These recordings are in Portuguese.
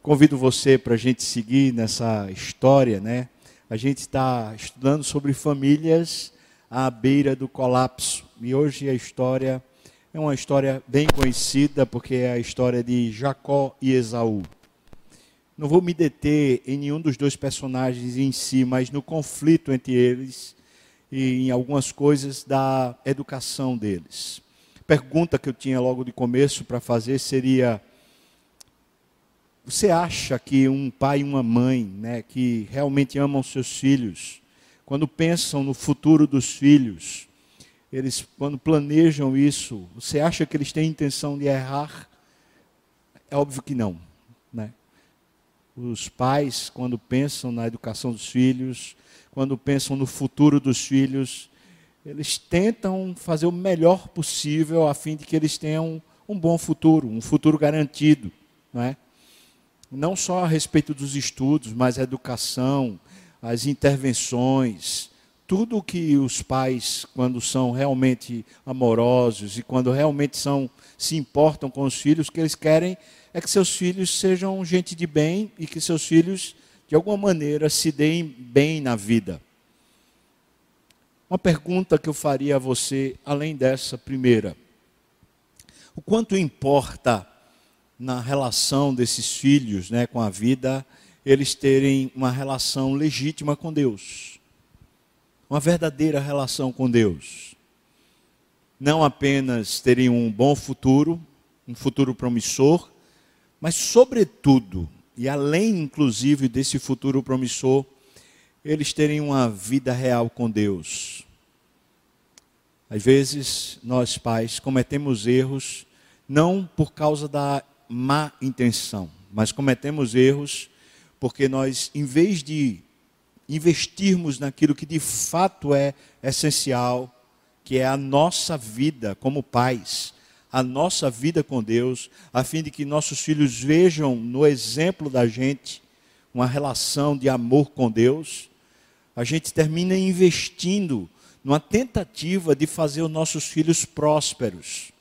Convido você para a gente seguir nessa história, né? A gente está estudando sobre famílias à beira do colapso. E hoje a história é uma história bem conhecida, porque é a história de Jacó e Esaú. Não vou me deter em nenhum dos dois personagens em si, mas no conflito entre eles e em algumas coisas da educação deles. Pergunta que eu tinha logo de começo para fazer seria: você acha que um pai e uma mãe, né, que realmente amam seus filhos, quando pensam no futuro dos filhos, eles quando planejam isso, você acha que eles têm intenção de errar? É óbvio que não, né? Os pais, quando pensam na educação dos filhos, quando pensam no futuro dos filhos, eles tentam fazer o melhor possível a fim de que eles tenham um bom futuro, um futuro garantido, não é? Não só a respeito dos estudos, mas a educação, as intervenções, tudo que os pais, quando são realmente amorosos e quando realmente são se importam com os filhos, que eles querem é que seus filhos sejam gente de bem e que seus filhos, de alguma maneira, se deem bem na vida. Uma pergunta que eu faria a você, além dessa primeira: o quanto importa na relação desses filhos né, com a vida, eles terem uma relação legítima com Deus. Uma verdadeira relação com Deus. Não apenas terem um bom futuro, um futuro promissor, mas, sobretudo, e além inclusive desse futuro promissor, eles terem uma vida real com Deus. Às vezes, nós pais cometemos erros não por causa da má intenção, mas cometemos erros porque nós, em vez de investirmos naquilo que de fato é essencial, que é a nossa vida como pais, a nossa vida com Deus, a fim de que nossos filhos vejam no exemplo da gente uma relação de amor com Deus, a gente termina investindo numa tentativa de fazer os nossos filhos prósperos.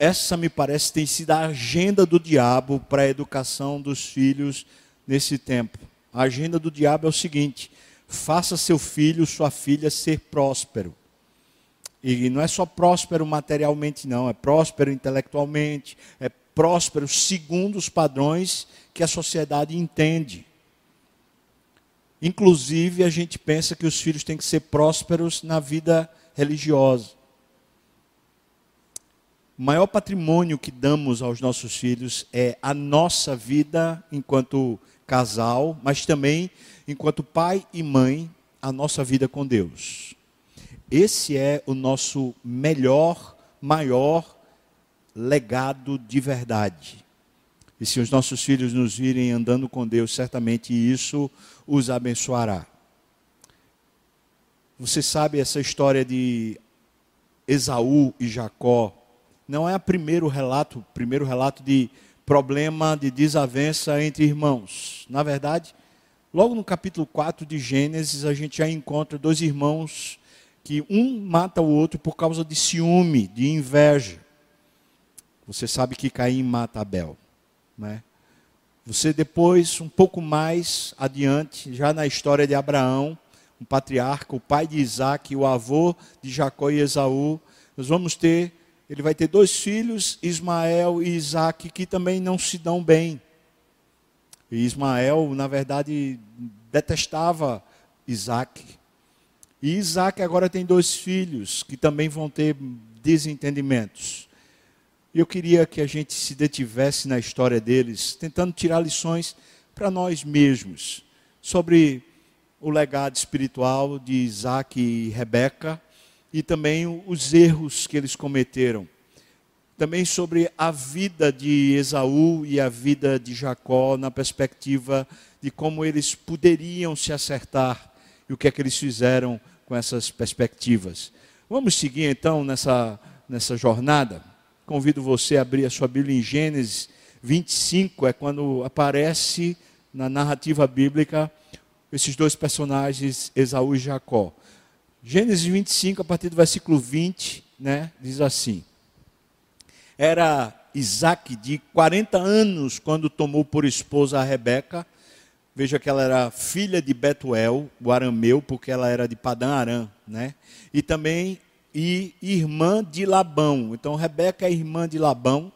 Essa me parece tem sido a agenda do diabo para a educação dos filhos nesse tempo. A agenda do diabo é o seguinte: faça seu filho, sua filha ser próspero. E não é só próspero materialmente, não, é próspero intelectualmente, é próspero segundo os padrões que a sociedade entende. Inclusive, a gente pensa que os filhos têm que ser prósperos na vida religiosa. O maior patrimônio que damos aos nossos filhos é a nossa vida enquanto casal, mas também enquanto pai e mãe, a nossa vida com Deus. Esse é o nosso melhor, maior legado de verdade. E se os nossos filhos nos virem andando com Deus, certamente isso os abençoará. Você sabe essa história de Esaú e Jacó? Não é o primeiro relato, primeiro relato de problema de desavença entre irmãos. Na verdade, logo no capítulo 4 de Gênesis, a gente já encontra dois irmãos que um mata o outro por causa de ciúme, de inveja. Você sabe que Caim mata Abel, né? Você depois, um pouco mais adiante, já na história de Abraão, um patriarca, o pai de Isaac, o avô de Jacó e Esaú, nós vamos ter ele vai ter dois filhos, Ismael e Isaac, que também não se dão bem. E Ismael, na verdade, detestava Isaac. E Isaac agora tem dois filhos que também vão ter desentendimentos. Eu queria que a gente se detivesse na história deles, tentando tirar lições para nós mesmos sobre o legado espiritual de Isaac e Rebeca e também os erros que eles cometeram. Também sobre a vida de Esaú e a vida de Jacó, na perspectiva de como eles poderiam se acertar e o que é que eles fizeram com essas perspectivas. Vamos seguir então nessa, nessa jornada. Convido você a abrir a sua Bíblia em Gênesis 25, é quando aparece na narrativa bíblica esses dois personagens, Esaú e Jacó. Gênesis 25, a partir do versículo 20, né, diz assim: Era Isaac de 40 anos quando tomou por esposa a Rebeca. Veja que ela era filha de Betuel, o arameu, porque ela era de Padã Arã, né? E também e irmã de Labão. Então Rebeca é irmã de Labão,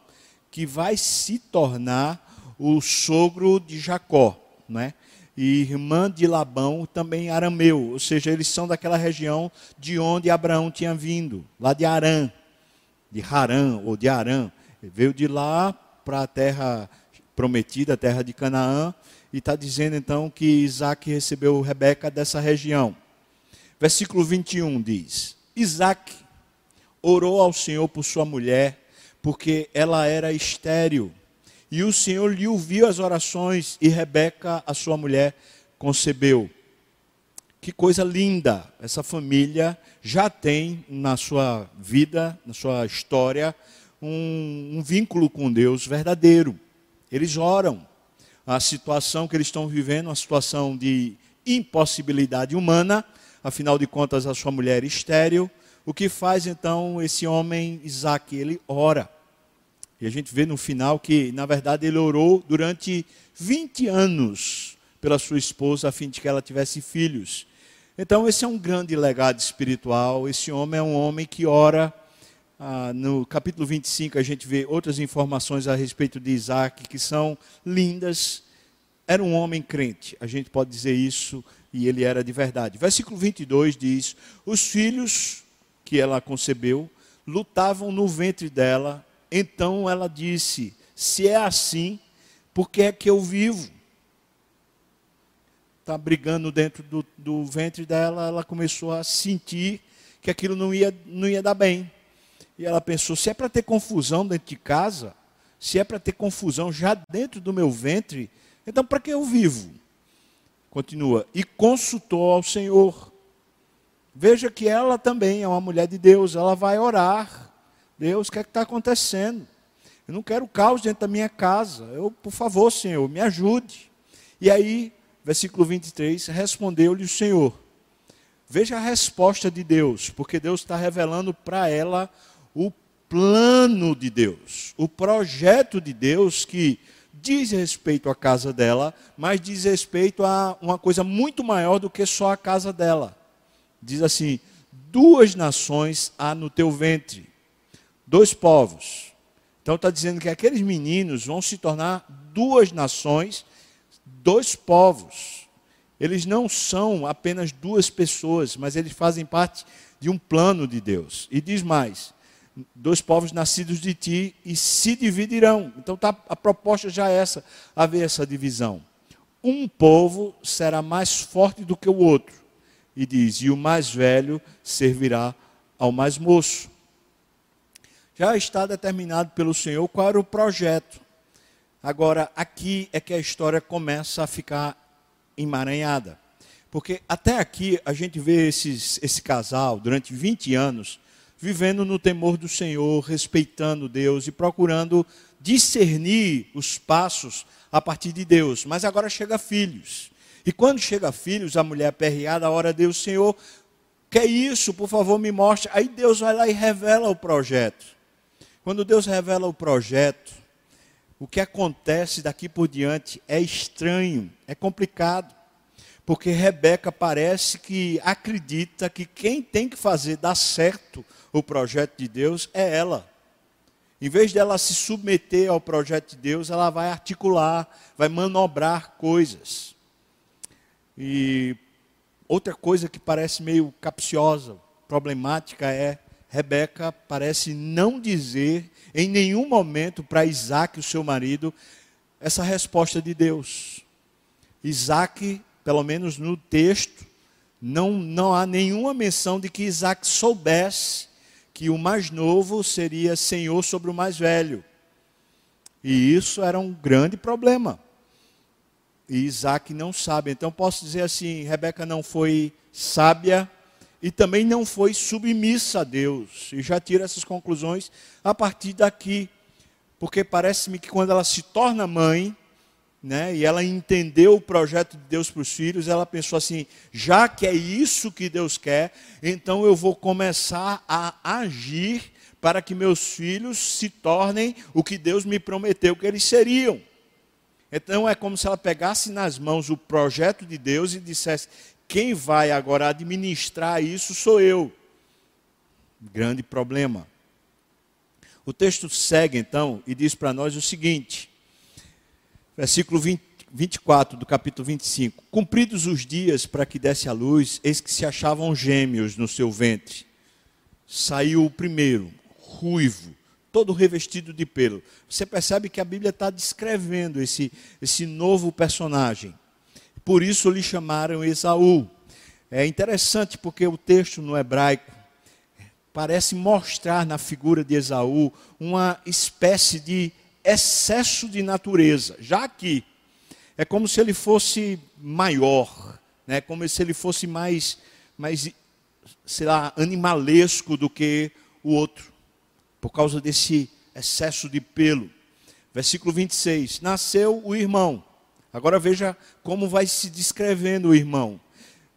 que vai se tornar o sogro de Jacó, né? E irmã de Labão também arameu, ou seja, eles são daquela região de onde Abraão tinha vindo, lá de Arã, de Harã ou de Arã. Ele veio de lá para a terra prometida, a terra de Canaã, e está dizendo então que Isaac recebeu Rebeca dessa região. Versículo 21 diz: Isaac orou ao Senhor por sua mulher, porque ela era estéril. E o Senhor lhe ouviu as orações, e Rebeca, a sua mulher, concebeu. Que coisa linda! Essa família já tem na sua vida, na sua história, um, um vínculo com Deus verdadeiro. Eles oram. A situação que eles estão vivendo, uma situação de impossibilidade humana, afinal de contas, a sua mulher é estéril. O que faz então esse homem, Isaac? Ele ora. E a gente vê no final que, na verdade, ele orou durante 20 anos pela sua esposa, a fim de que ela tivesse filhos. Então, esse é um grande legado espiritual. Esse homem é um homem que ora. Ah, no capítulo 25, a gente vê outras informações a respeito de Isaac que são lindas. Era um homem crente, a gente pode dizer isso, e ele era de verdade. Versículo 22 diz: Os filhos que ela concebeu lutavam no ventre dela então ela disse: Se é assim, por que é que eu vivo? Está brigando dentro do, do ventre dela, ela começou a sentir que aquilo não ia, não ia dar bem. E ela pensou: se é para ter confusão dentro de casa, se é para ter confusão já dentro do meu ventre, então para que eu vivo? Continua. E consultou ao Senhor. Veja que ela também é uma mulher de Deus, ela vai orar. Deus, o que é está acontecendo? Eu não quero caos dentro da minha casa. Eu, por favor, Senhor, me ajude. E aí, versículo 23, respondeu-lhe o Senhor. Veja a resposta de Deus, porque Deus está revelando para ela o plano de Deus, o projeto de Deus que diz respeito à casa dela, mas diz respeito a uma coisa muito maior do que só a casa dela. Diz assim: duas nações há no teu ventre dois povos. Então está dizendo que aqueles meninos vão se tornar duas nações, dois povos. Eles não são apenas duas pessoas, mas eles fazem parte de um plano de Deus. E diz mais: dois povos nascidos de ti e se dividirão. Então tá, a proposta já é essa, haver essa divisão. Um povo será mais forte do que o outro. E diz: e o mais velho servirá ao mais moço já está determinado pelo Senhor qual era o projeto. Agora, aqui é que a história começa a ficar emaranhada. Porque até aqui a gente vê esses, esse casal, durante 20 anos, vivendo no temor do Senhor, respeitando Deus e procurando discernir os passos a partir de Deus. Mas agora chega filhos. E quando chega filhos, a mulher perreada, a hora Deus, Senhor, que é isso? Por favor, me mostre. Aí Deus vai lá e revela o projeto. Quando Deus revela o projeto, o que acontece daqui por diante é estranho, é complicado. Porque Rebeca parece que acredita que quem tem que fazer dar certo o projeto de Deus é ela. Em vez dela se submeter ao projeto de Deus, ela vai articular, vai manobrar coisas. E outra coisa que parece meio capciosa, problemática é Rebeca parece não dizer em nenhum momento para Isaac, o seu marido, essa resposta de Deus. Isaac, pelo menos no texto, não, não há nenhuma menção de que Isaac soubesse que o mais novo seria senhor sobre o mais velho. E isso era um grande problema. E Isaac não sabe. Então posso dizer assim: Rebeca não foi sábia e também não foi submissa a Deus. E já tiro essas conclusões a partir daqui. Porque parece-me que quando ela se torna mãe, né, e ela entendeu o projeto de Deus para os filhos, ela pensou assim: já que é isso que Deus quer, então eu vou começar a agir para que meus filhos se tornem o que Deus me prometeu que eles seriam. Então é como se ela pegasse nas mãos o projeto de Deus e dissesse: quem vai agora administrar isso sou eu. Grande problema. O texto segue então e diz para nós o seguinte, versículo 20, 24 do capítulo 25: Cumpridos os dias para que desse a luz, eis que se achavam gêmeos no seu ventre. Saiu o primeiro, ruivo, todo revestido de pelo. Você percebe que a Bíblia está descrevendo esse, esse novo personagem. Por isso lhe chamaram Esaú. É interessante porque o texto no hebraico parece mostrar na figura de Esaú uma espécie de excesso de natureza. Já aqui, é como se ele fosse maior, né? como se ele fosse mais, mais sei lá, animalesco do que o outro por causa desse excesso de pelo. Versículo 26. Nasceu o irmão. Agora veja como vai se descrevendo o irmão.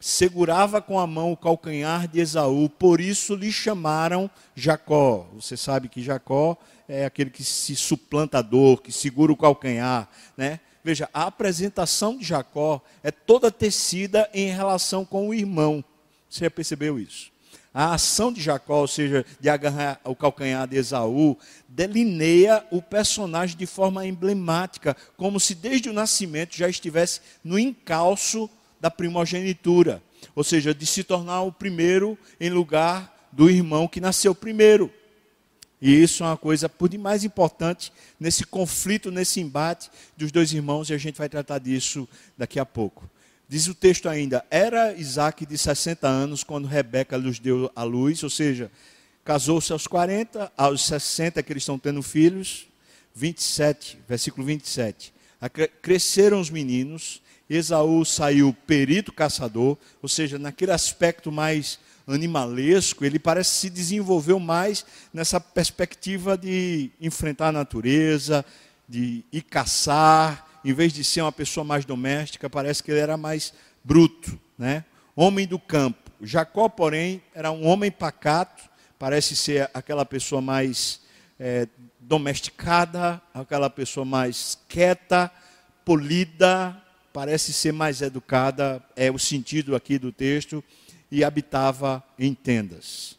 Segurava com a mão o calcanhar de Esaú, por isso lhe chamaram Jacó. Você sabe que Jacó é aquele que se suplantador, que segura o calcanhar, né? Veja, a apresentação de Jacó é toda tecida em relação com o irmão. Você já percebeu isso? A ação de Jacó, ou seja, de agarrar o calcanhar de Esaú, delineia o personagem de forma emblemática, como se desde o nascimento já estivesse no encalço da primogenitura, ou seja, de se tornar o primeiro em lugar do irmão que nasceu primeiro. E isso é uma coisa por demais importante nesse conflito, nesse embate dos dois irmãos, e a gente vai tratar disso daqui a pouco. Diz o texto ainda: era Isaac de 60 anos quando Rebeca lhes deu a luz, ou seja, casou-se aos 40, aos 60 que eles estão tendo filhos. 27, versículo 27. Cresceram os meninos, Esaú saiu perito caçador, ou seja, naquele aspecto mais animalesco, ele parece se desenvolveu mais nessa perspectiva de enfrentar a natureza, de ir caçar, em vez de ser uma pessoa mais doméstica, parece que ele era mais bruto, né? Homem do campo. Jacó, porém, era um homem pacato, parece ser aquela pessoa mais é, domesticada, aquela pessoa mais quieta, polida, parece ser mais educada, é o sentido aqui do texto, e habitava em tendas.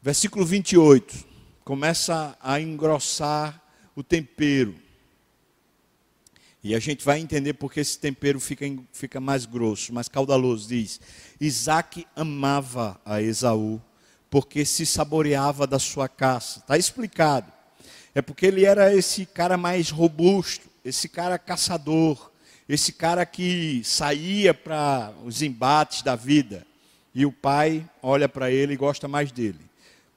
Versículo 28 começa a engrossar o tempero. E a gente vai entender porque esse tempero fica, fica mais grosso, mais caudaloso. Diz: Isaac amava a Esaú, porque se saboreava da sua caça. Está explicado. É porque ele era esse cara mais robusto, esse cara caçador, esse cara que saía para os embates da vida. E o pai olha para ele e gosta mais dele.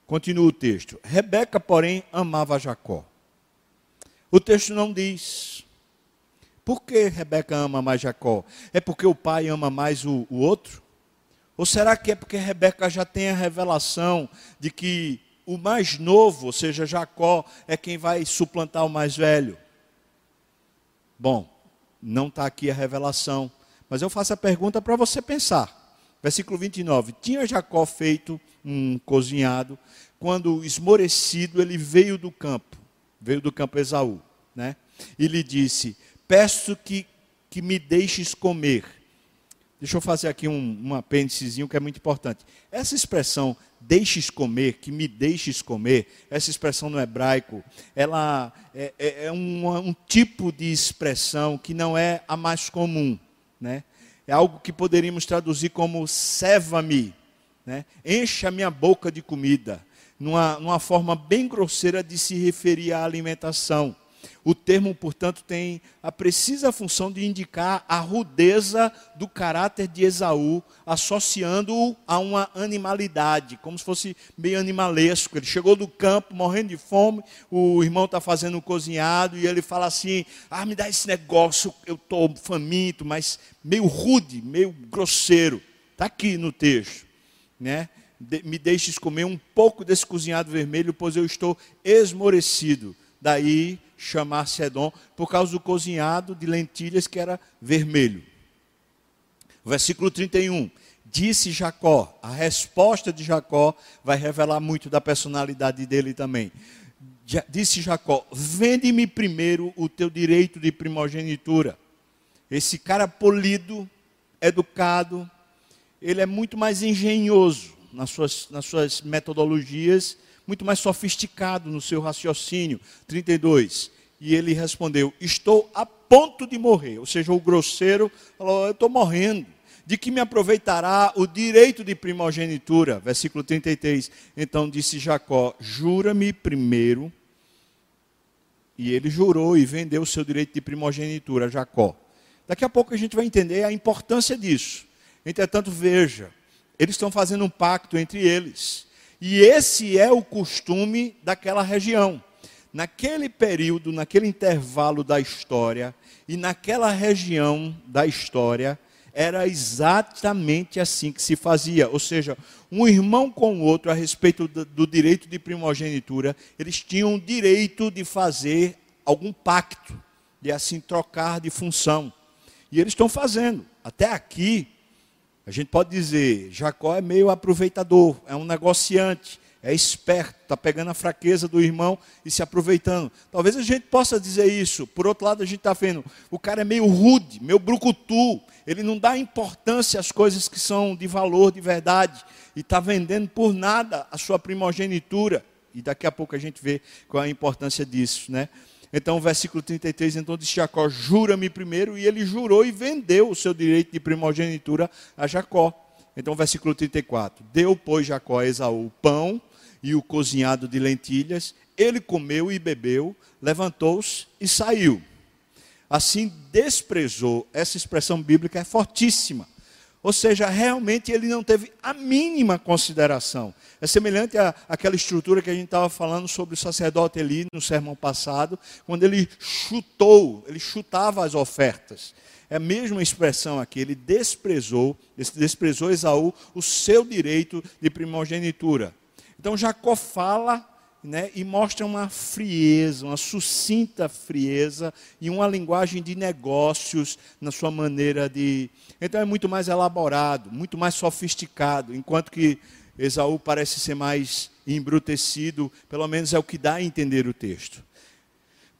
Continua o texto. Rebeca, porém, amava Jacó. O texto não diz por que Rebeca ama mais Jacó? É porque o pai ama mais o, o outro? Ou será que é porque Rebeca já tem a revelação de que o mais novo, ou seja, Jacó, é quem vai suplantar o mais velho? Bom, não está aqui a revelação, mas eu faço a pergunta para você pensar. Versículo 29. Tinha Jacó feito um cozinhado, quando esmorecido ele veio do campo, veio do campo Esaú, né? E lhe disse: peço que, que me deixes comer. Deixa eu fazer aqui um, um apêndicezinho que é muito importante. Essa expressão, deixes comer, que me deixes comer, essa expressão no hebraico, ela é, é, é um, um, tipo de expressão que não é a mais comum. Né? É algo que poderíamos traduzir como ceva-me, né? encha a minha boca de comida, numa, numa forma bem grosseira de se referir à alimentação. O termo, portanto, tem a precisa função de indicar a rudeza do caráter de Esaú, associando-o a uma animalidade, como se fosse meio animalesco. Ele chegou do campo morrendo de fome, o irmão está fazendo um cozinhado e ele fala assim: Ah, me dá esse negócio, eu estou faminto, mas meio rude, meio grosseiro. Está aqui no texto. Né? me deixes comer um pouco desse cozinhado vermelho, pois eu estou esmorecido. Daí chamar-se Edom, por causa do cozinhado de lentilhas que era vermelho. Versículo 31. Disse Jacó. A resposta de Jacó vai revelar muito da personalidade dele também. Disse Jacó: Vende-me primeiro o teu direito de primogenitura. Esse cara polido, educado, ele é muito mais engenhoso nas suas, nas suas metodologias, muito mais sofisticado no seu raciocínio. 32. E ele respondeu: Estou a ponto de morrer. Ou seja, o grosseiro falou: Eu estou morrendo. De que me aproveitará o direito de primogenitura? Versículo 33. Então disse Jacó: Jura-me primeiro. E ele jurou e vendeu o seu direito de primogenitura a Jacó. Daqui a pouco a gente vai entender a importância disso. Entretanto, veja, eles estão fazendo um pacto entre eles. E esse é o costume daquela região. Naquele período, naquele intervalo da história, e naquela região da história, era exatamente assim que se fazia. Ou seja, um irmão com o outro, a respeito do, direito de primogenitura, eles tinham o direito de fazer algum pacto, de assim trocar de função. E eles estão fazendo. Até aqui, a gente pode dizer, Jacó é meio aproveitador, é um negociante, é esperto, está pegando a fraqueza do irmão e se aproveitando. Talvez a gente possa dizer isso. Por outro lado, a gente está vendo, o cara é meio rude, meio brucutu, ele não dá importância às coisas que são de valor, de verdade, e está vendendo por nada a sua primogenitura. E daqui a pouco a gente vê qual é a importância disso, né? Então, versículo 33, então disse Jacó, jura-me primeiro, e ele jurou e vendeu o seu direito de primogenitura a Jacó. Então, versículo 34, deu, pois, Jacó a Esaú o pão e o cozinhado de lentilhas, ele comeu e bebeu, levantou-se e saiu. Assim desprezou, essa expressão bíblica é fortíssima. Ou seja, realmente ele não teve a mínima consideração. É semelhante à, àquela estrutura que a gente estava falando sobre o sacerdote Eli no sermão passado, quando ele chutou, ele chutava as ofertas. É a mesma expressão aqui, ele desprezou, desprezou Esaú o seu direito de primogenitura. Então Jacó fala né, e mostra uma frieza, uma sucinta frieza e uma linguagem de negócios na sua maneira de. Então é muito mais elaborado, muito mais sofisticado, enquanto que Esaú parece ser mais embrutecido, pelo menos é o que dá a entender o texto.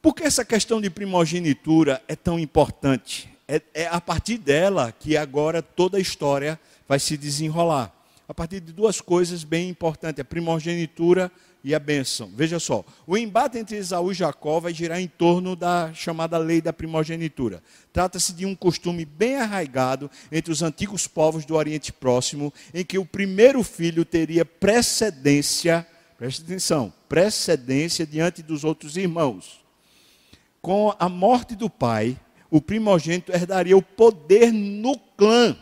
Por que essa questão de primogenitura é tão importante? É, é a partir dela que agora toda a história vai se desenrolar. A partir de duas coisas bem importantes: a primogenitura e a bênção. Veja só, o embate entre Esaú e Jacó vai girar em torno da chamada lei da primogenitura. Trata-se de um costume bem arraigado entre os antigos povos do Oriente Próximo, em que o primeiro filho teria precedência, preste atenção, precedência diante dos outros irmãos. Com a morte do pai, o primogênito herdaria o poder no clã.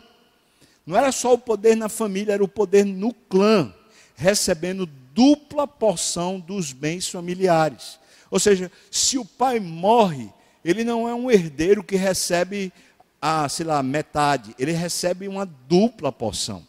Não era só o poder na família, era o poder no clã, recebendo dupla porção dos bens familiares. Ou seja, se o pai morre, ele não é um herdeiro que recebe a, sei lá, metade, ele recebe uma dupla porção.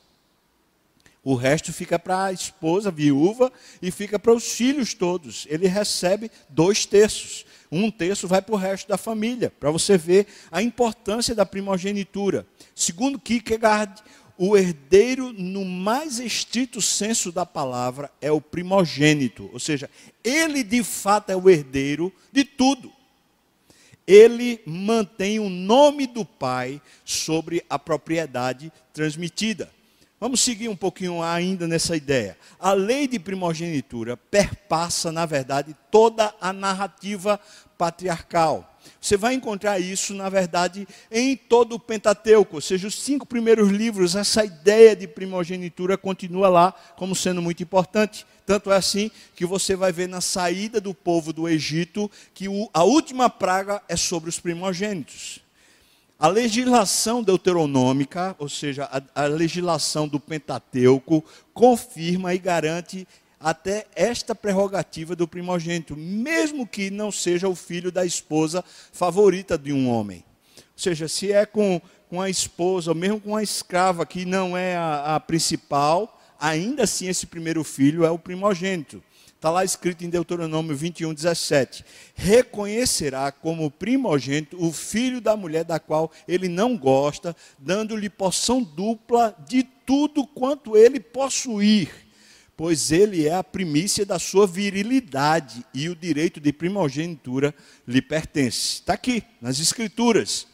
O resto fica para a esposa viúva e fica para os filhos todos. Ele recebe dois terços. Um terço vai para o resto da família, para você ver a importância da primogenitura. Segundo Kierkegaard, o herdeiro, no mais estrito senso da palavra, é o primogênito, ou seja, ele de fato é o herdeiro de tudo. Ele mantém o nome do pai sobre a propriedade transmitida. Vamos seguir um pouquinho ainda nessa ideia. A lei de primogenitura perpassa, na verdade, toda a narrativa patriarcal. Você vai encontrar isso, na verdade, em todo o Pentateuco, ou seja, os cinco primeiros livros, essa ideia de primogenitura continua lá como sendo muito importante. Tanto é assim que você vai ver na saída do povo do Egito que a última praga é sobre os primogênitos. A legislação deuteronômica, ou seja, a, a legislação do Pentateuco, confirma e garante até esta prerrogativa do primogênito, mesmo que não seja o filho da esposa favorita de um homem. Ou seja, se é com, com a esposa, ou mesmo com a escrava, que não é a, a principal, ainda assim esse primeiro filho é o primogênito. Está lá escrito em Deuteronômio 21, 17: Reconhecerá como primogênito o filho da mulher da qual ele não gosta, dando-lhe porção dupla de tudo quanto ele possuir, pois ele é a primícia da sua virilidade e o direito de primogenitura lhe pertence. Está aqui, nas Escrituras.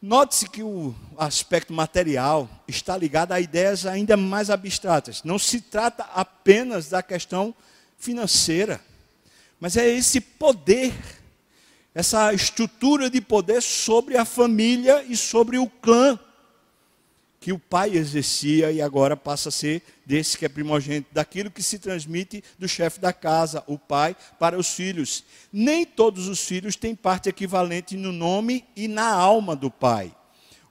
Note-se que o aspecto material está ligado a ideias ainda mais abstratas. Não se trata apenas da questão financeira, mas é esse poder, essa estrutura de poder sobre a família e sobre o clã que o pai exercia e agora passa a ser desse que é primogênito, daquilo que se transmite do chefe da casa, o pai, para os filhos. Nem todos os filhos têm parte equivalente no nome e na alma do pai.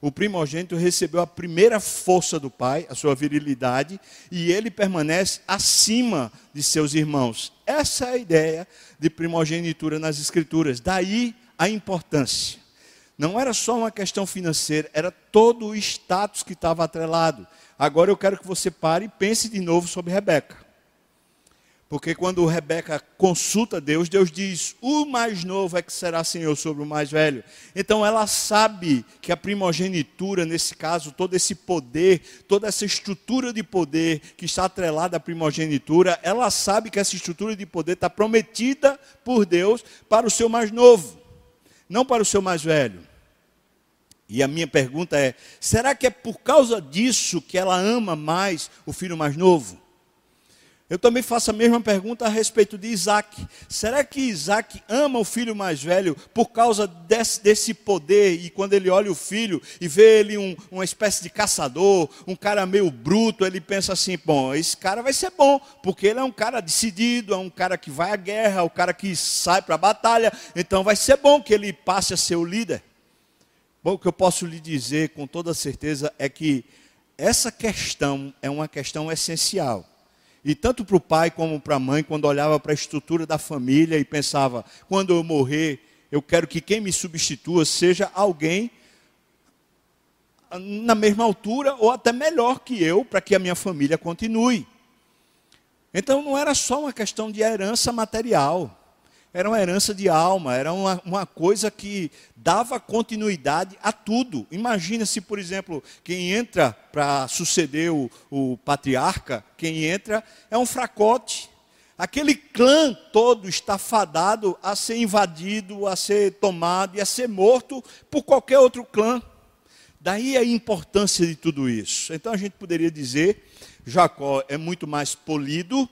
O primogênito recebeu a primeira força do pai, a sua virilidade, e ele permanece acima de seus irmãos. Essa é a ideia de primogenitura nas Escrituras. Daí a importância. Não era só uma questão financeira, era todo o status que estava atrelado. Agora eu quero que você pare e pense de novo sobre Rebeca. Porque quando Rebeca consulta Deus, Deus diz: O mais novo é que será senhor sobre o mais velho. Então ela sabe que a primogenitura, nesse caso, todo esse poder, toda essa estrutura de poder que está atrelada à primogenitura, ela sabe que essa estrutura de poder está prometida por Deus para o seu mais novo não para o seu mais velho. E a minha pergunta é: será que é por causa disso que ela ama mais o filho mais novo? Eu também faço a mesma pergunta a respeito de Isaac. Será que Isaac ama o filho mais velho por causa desse, desse poder? E quando ele olha o filho e vê ele um, uma espécie de caçador, um cara meio bruto, ele pensa assim: bom, esse cara vai ser bom, porque ele é um cara decidido, é um cara que vai à guerra, é um cara que sai para a batalha, então vai ser bom que ele passe a ser o líder. Bom, o que eu posso lhe dizer com toda certeza é que essa questão é uma questão essencial e tanto para o pai como para a mãe, quando olhava para a estrutura da família e pensava: quando eu morrer, eu quero que quem me substitua seja alguém na mesma altura ou até melhor que eu, para que a minha família continue. Então não era só uma questão de herança material era uma herança de alma, era uma, uma coisa que dava continuidade a tudo. Imagina se, por exemplo, quem entra para suceder o, o patriarca, quem entra é um fracote. Aquele clã todo está fadado a ser invadido, a ser tomado e a ser morto por qualquer outro clã. Daí a importância de tudo isso. Então a gente poderia dizer: Jacó é muito mais polido,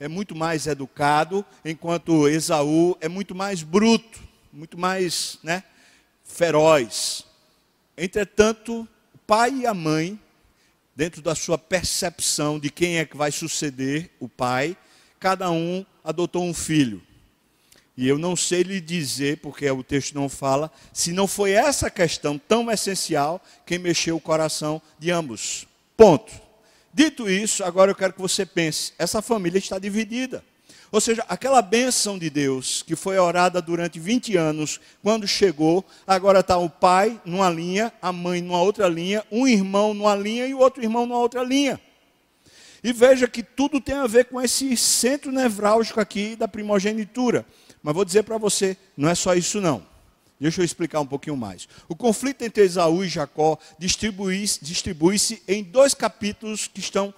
é muito mais educado, enquanto Esaú é muito mais bruto, muito mais né, feroz. Entretanto, o pai e a mãe, dentro da sua percepção de quem é que vai suceder o pai, cada um adotou um filho. E eu não sei lhe dizer, porque o texto não fala, se não foi essa questão tão essencial quem mexeu o coração de ambos. Ponto. Dito isso, agora eu quero que você pense: essa família está dividida. Ou seja, aquela bênção de Deus que foi orada durante 20 anos, quando chegou, agora está o pai numa linha, a mãe numa outra linha, um irmão numa linha e o outro irmão numa outra linha. E veja que tudo tem a ver com esse centro nevrálgico aqui da primogenitura. Mas vou dizer para você, não é só isso não. Deixa eu explicar um pouquinho mais. O conflito entre Esaú e Jacó distribui-se distribui em dois capítulos que estão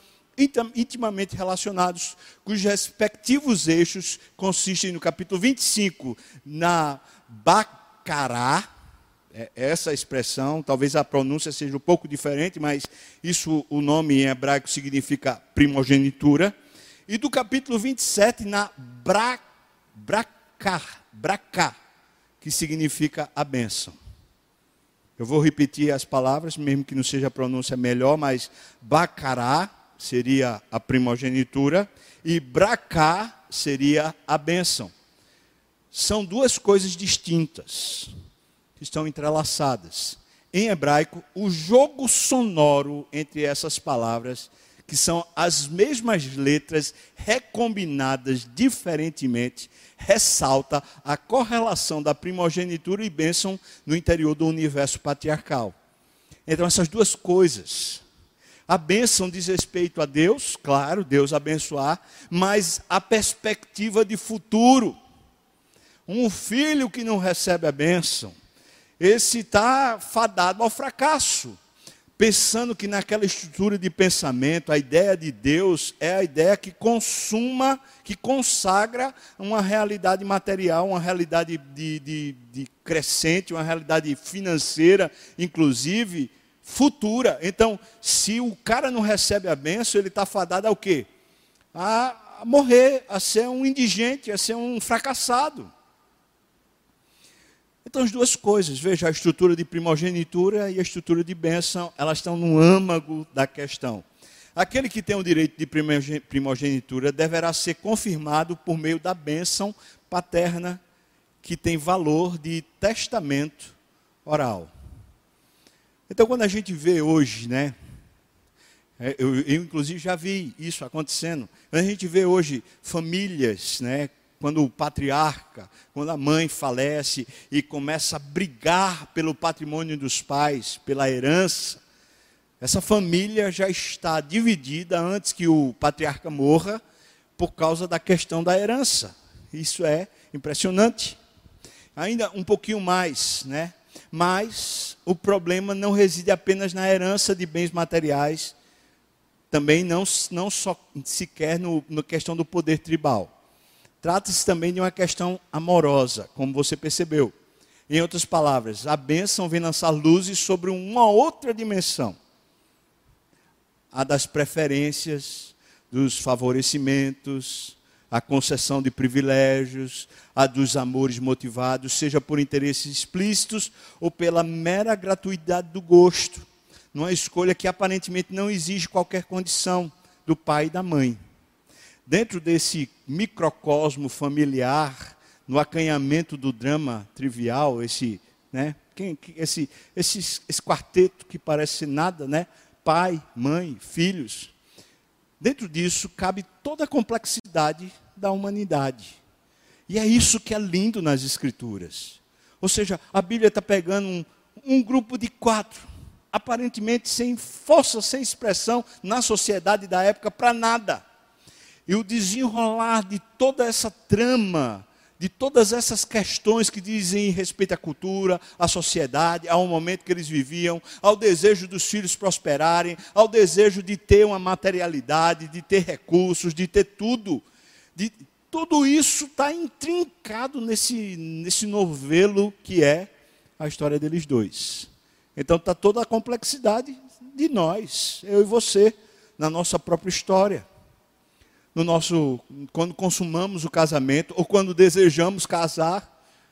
intimamente relacionados, cujos respectivos eixos consistem no capítulo 25, na Bacará, é essa expressão, talvez a pronúncia seja um pouco diferente, mas isso, o nome em hebraico significa primogenitura, e do capítulo 27 na Bra, Bracá, Bracá, que significa a bênção. Eu vou repetir as palavras, mesmo que não seja a pronúncia melhor, mas Bacará seria a primogenitura e Bracá seria a bênção. São duas coisas distintas, que estão entrelaçadas. Em hebraico, o jogo sonoro entre essas palavras que são as mesmas letras recombinadas diferentemente, ressalta a correlação da primogenitura e bênção no interior do universo patriarcal. Então, essas duas coisas. A bênção diz respeito a Deus, claro, Deus abençoar, mas a perspectiva de futuro. Um filho que não recebe a bênção, esse está fadado ao fracasso pensando que naquela estrutura de pensamento, a ideia de Deus é a ideia que consuma, que consagra uma realidade material, uma realidade de, de, de crescente, uma realidade financeira, inclusive, futura. Então, se o cara não recebe a benção, ele está fadado ao quê? A morrer, a ser um indigente, a ser um fracassado. Então, as duas coisas, veja, a estrutura de primogenitura e a estrutura de bênção, elas estão no âmago da questão. Aquele que tem o direito de primogenitura deverá ser confirmado por meio da bênção paterna, que tem valor de testamento oral. Então, quando a gente vê hoje, né, é, eu, eu, inclusive já vi isso acontecendo. A gente vê hoje famílias né, quando o patriarca, quando a mãe falece e começa a brigar pelo patrimônio dos pais, pela herança, essa família já está dividida antes que o patriarca morra por causa da questão da herança. Isso é impressionante. Ainda um pouquinho mais, né? Mas o problema não reside apenas na herança de bens materiais, também não, não só sequer no, na questão do poder tribal. Trata-se também de uma questão amorosa, como você percebeu. Em outras palavras, a bênção vem lançar luzes sobre uma outra dimensão. A das preferências, dos favorecimentos, a concessão de privilégios, a dos amores motivados, seja por interesses explícitos ou pela mera gratuidade do gosto, numa escolha que aparentemente não exige qualquer condição do pai e da mãe dentro desse microcosmo familiar, no acanhamento do drama trivial, esse, né, esse, esse, esse quarteto que parece nada, né? Pai, mãe, filhos. Dentro disso cabe toda a complexidade da humanidade. E é isso que é lindo nas Escrituras. Ou seja, a Bíblia está pegando um, um grupo de quatro, aparentemente sem força, sem expressão na sociedade da época para nada e o desenrolar de toda essa trama, de todas essas questões que dizem respeito à cultura, à sociedade, ao momento que eles viviam, ao desejo dos filhos prosperarem, ao desejo de ter uma materialidade, de ter recursos, de ter tudo. De, tudo isso está intrincado nesse, nesse novelo que é a história deles dois. Então está toda a complexidade de nós, eu e você, na nossa própria história no nosso quando consumamos o casamento ou quando desejamos casar,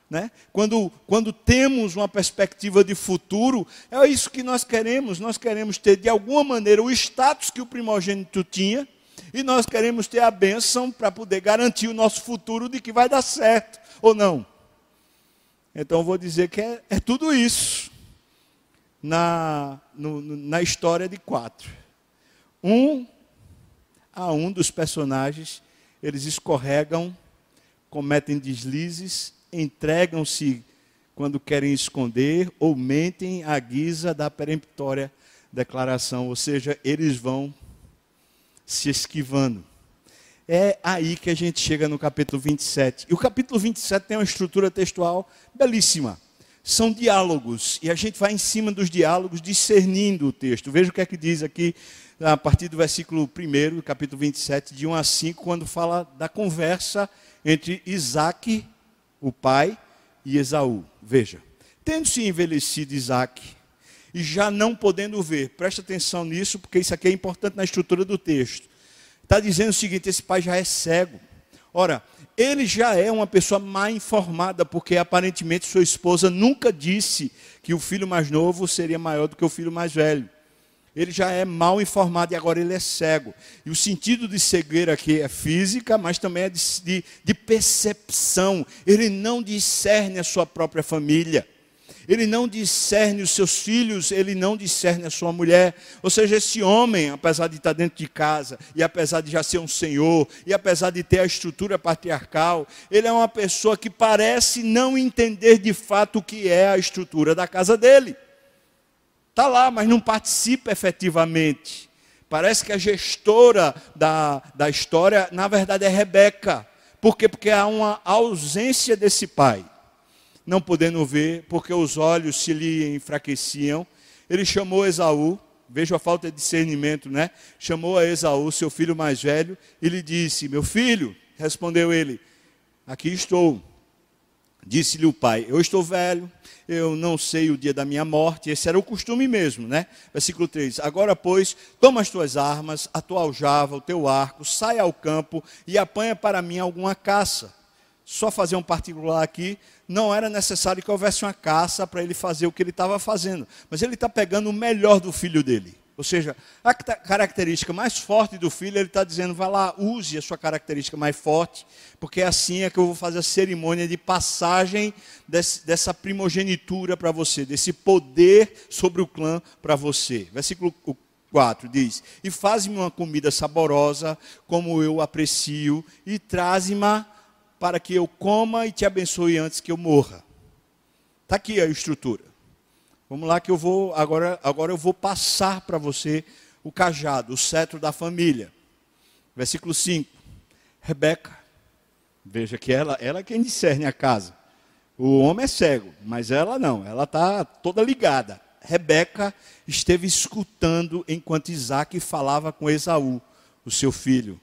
né? Quando quando temos uma perspectiva de futuro, é isso que nós queremos. Nós queremos ter de alguma maneira o status que o primogênito tinha e nós queremos ter a bênção para poder garantir o nosso futuro de que vai dar certo ou não. Então vou dizer que é, é tudo isso na, no, na história de quatro. Um a um dos personagens, eles escorregam, cometem deslizes, entregam-se quando querem esconder ou mentem à guisa da peremptória declaração, ou seja, eles vão se esquivando. É aí que a gente chega no capítulo 27. E o capítulo 27 tem uma estrutura textual belíssima. São diálogos, e a gente vai em cima dos diálogos discernindo o texto. Veja o que é que diz aqui a partir do versículo 1, capítulo 27, de 1 a 5, quando fala da conversa entre Isaac, o pai, e Esaú. Veja, tendo-se envelhecido Isaac, e já não podendo ver, presta atenção nisso, porque isso aqui é importante na estrutura do texto. Está dizendo o seguinte: esse pai já é cego. Ora, ele já é uma pessoa mal informada, porque aparentemente sua esposa nunca disse que o filho mais novo seria maior do que o filho mais velho. Ele já é mal informado e agora ele é cego. E o sentido de cegueira aqui é física, mas também é de, de, de percepção. Ele não discerne a sua própria família. Ele não discerne os seus filhos, ele não discerne a sua mulher. Ou seja, esse homem, apesar de estar dentro de casa, e apesar de já ser um senhor, e apesar de ter a estrutura patriarcal, ele é uma pessoa que parece não entender de fato o que é a estrutura da casa dele. Está lá, mas não participa efetivamente. Parece que a gestora da, da história, na verdade, é Rebeca. Por quê? Porque há uma ausência desse pai. Não podendo ver, porque os olhos se lhe enfraqueciam. Ele chamou Esaú, veja a falta de discernimento, né? Chamou a Esaú, seu filho mais velho, e lhe disse: Meu filho, respondeu ele, aqui estou. Disse-lhe o pai: Eu estou velho, eu não sei o dia da minha morte. Esse era o costume mesmo, né? Versículo 3: Agora, pois, toma as tuas armas, a tua aljava, o teu arco, sai ao campo e apanha para mim alguma caça. Só fazer um particular aqui, não era necessário que houvesse uma caça para ele fazer o que ele estava fazendo, mas ele está pegando o melhor do filho dele. Ou seja, a característica mais forte do filho, ele está dizendo: vai lá, use a sua característica mais forte, porque é assim é que eu vou fazer a cerimônia de passagem desse, dessa primogenitura para você, desse poder sobre o clã para você. Versículo 4 diz: E faz-me uma comida saborosa, como eu aprecio, e traze-me para que eu coma e te abençoe antes que eu morra. Está aqui a estrutura. Vamos lá que eu vou agora agora eu vou passar para você o cajado, o cetro da família. Versículo 5. Rebeca. Veja que ela, ela é quem discerne a casa. O homem é cego, mas ela não, ela está toda ligada. Rebeca esteve escutando enquanto Isaac falava com Esaú, o seu filho.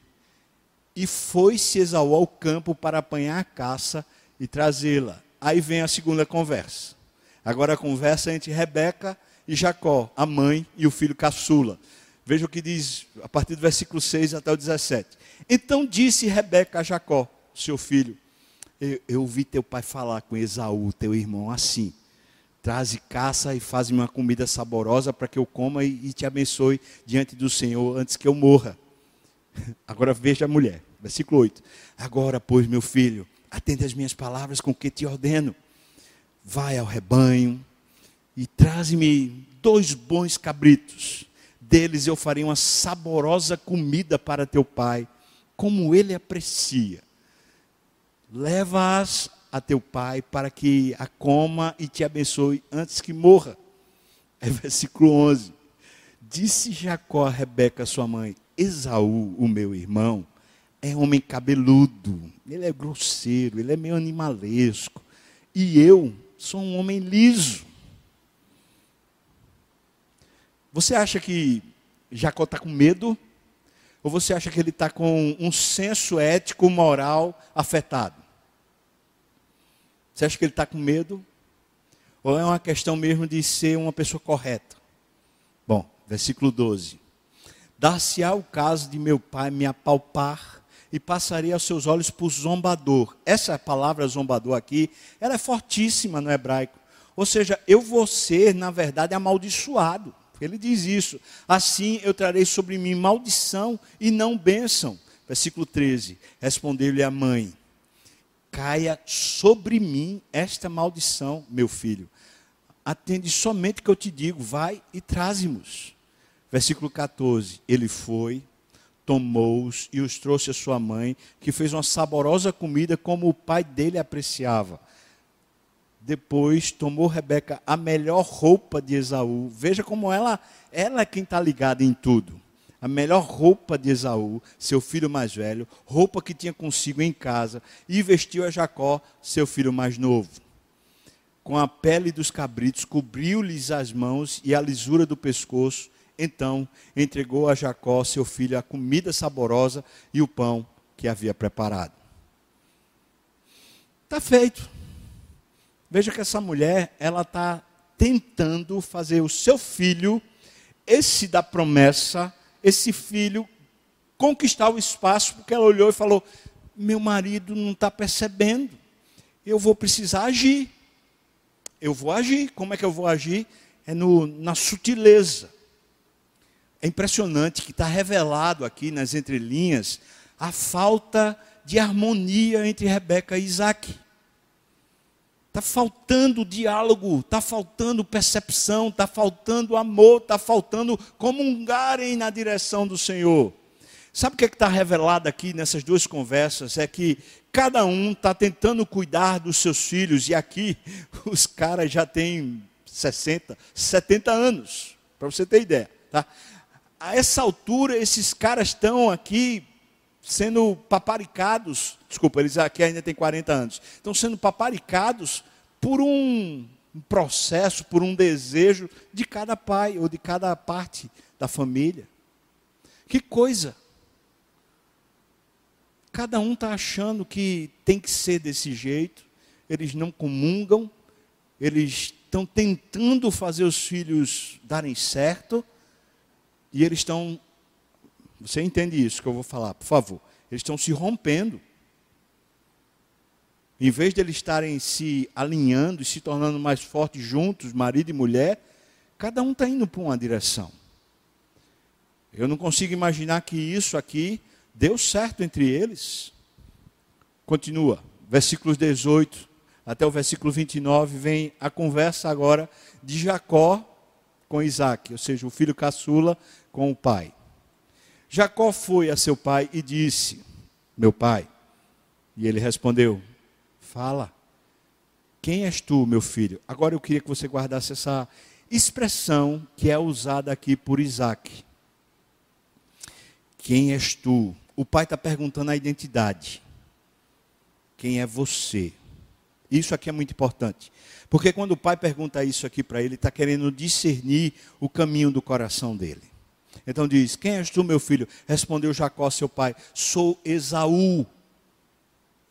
E foi-se Esaú ao campo para apanhar a caça e trazê-la. Aí vem a segunda conversa. Agora a conversa entre Rebeca e Jacó, a mãe e o filho caçula. Veja o que diz a partir do versículo 6 até o 17. Então disse Rebeca a Jacó, seu filho: Eu, eu ouvi teu pai falar com Esaú, teu irmão, assim: Traze caça e faz uma comida saborosa para que eu coma e, e te abençoe diante do Senhor antes que eu morra. Agora veja a mulher, versículo 8. Agora, pois, meu filho, atende as minhas palavras com que te ordeno vai ao rebanho e traze-me dois bons cabritos. Deles eu farei uma saborosa comida para teu pai, como ele aprecia. Leva-as a teu pai para que a coma e te abençoe antes que morra. É versículo 11. Disse Jacó a Rebeca, sua mãe: Esaú, o meu irmão, é homem cabeludo, ele é grosseiro, ele é meio animalesco. E eu sou um homem liso. Você acha que Jacó está com medo? Ou você acha que ele está com um senso ético, moral afetado? Você acha que ele está com medo? Ou é uma questão mesmo de ser uma pessoa correta? Bom, versículo 12. Dar-se-á o caso de meu pai me apalpar e passaria aos seus olhos por zombador. Essa palavra zombador aqui, ela é fortíssima no hebraico. Ou seja, eu vou ser, na verdade, amaldiçoado. Ele diz isso. Assim eu trarei sobre mim maldição e não bênção. Versículo 13. Respondeu-lhe a mãe: Caia sobre mim esta maldição, meu filho. Atende somente o que eu te digo, vai e traze-nos. Versículo 14. Ele foi, tomou-os e os trouxe à sua mãe, que fez uma saborosa comida como o pai dele apreciava. Depois tomou Rebeca a melhor roupa de Esaú. Veja como ela, ela é quem está ligada em tudo. A melhor roupa de Esaú, seu filho mais velho, roupa que tinha consigo em casa, e vestiu a Jacó, seu filho mais novo. Com a pele dos cabritos, cobriu-lhes as mãos e a lisura do pescoço, então entregou a Jacó, seu filho, a comida saborosa e o pão que havia preparado. Está feito. Veja que essa mulher, ela está tentando fazer o seu filho, esse da promessa, esse filho, conquistar o espaço, porque ela olhou e falou: Meu marido não está percebendo, eu vou precisar agir. Eu vou agir. Como é que eu vou agir? É no, na sutileza. É impressionante que está revelado aqui nas entrelinhas a falta de harmonia entre Rebeca e Isaac. Está faltando diálogo, está faltando percepção, está faltando amor, está faltando comungarem na direção do Senhor. Sabe o que é está revelado aqui nessas duas conversas? É que cada um está tentando cuidar dos seus filhos, e aqui os caras já têm 60, 70 anos, para você ter ideia. Tá? A essa altura, esses caras estão aqui sendo paparicados. Desculpa, eles aqui ainda têm 40 anos. Estão sendo paparicados por um processo, por um desejo de cada pai ou de cada parte da família. Que coisa! Cada um está achando que tem que ser desse jeito, eles não comungam, eles estão tentando fazer os filhos darem certo, e eles estão. Você entende isso que eu vou falar, por favor? Eles estão se rompendo. Em vez de eles estarem se alinhando e se tornando mais fortes juntos, marido e mulher, cada um está indo para uma direção. Eu não consigo imaginar que isso aqui deu certo entre eles. Continua, versículos 18 até o versículo 29, vem a conversa agora de Jacó com Isaac, ou seja, o filho caçula com o pai. Jacó foi a seu pai e disse: Meu pai. E ele respondeu: Fala. Quem és tu, meu filho? Agora eu queria que você guardasse essa expressão que é usada aqui por Isaac. Quem és tu? O pai está perguntando a identidade. Quem é você? Isso aqui é muito importante. Porque quando o pai pergunta isso aqui para ele, está querendo discernir o caminho do coração dele. Então diz: Quem és tu, meu filho? Respondeu Jacó, seu pai: Sou Esaú.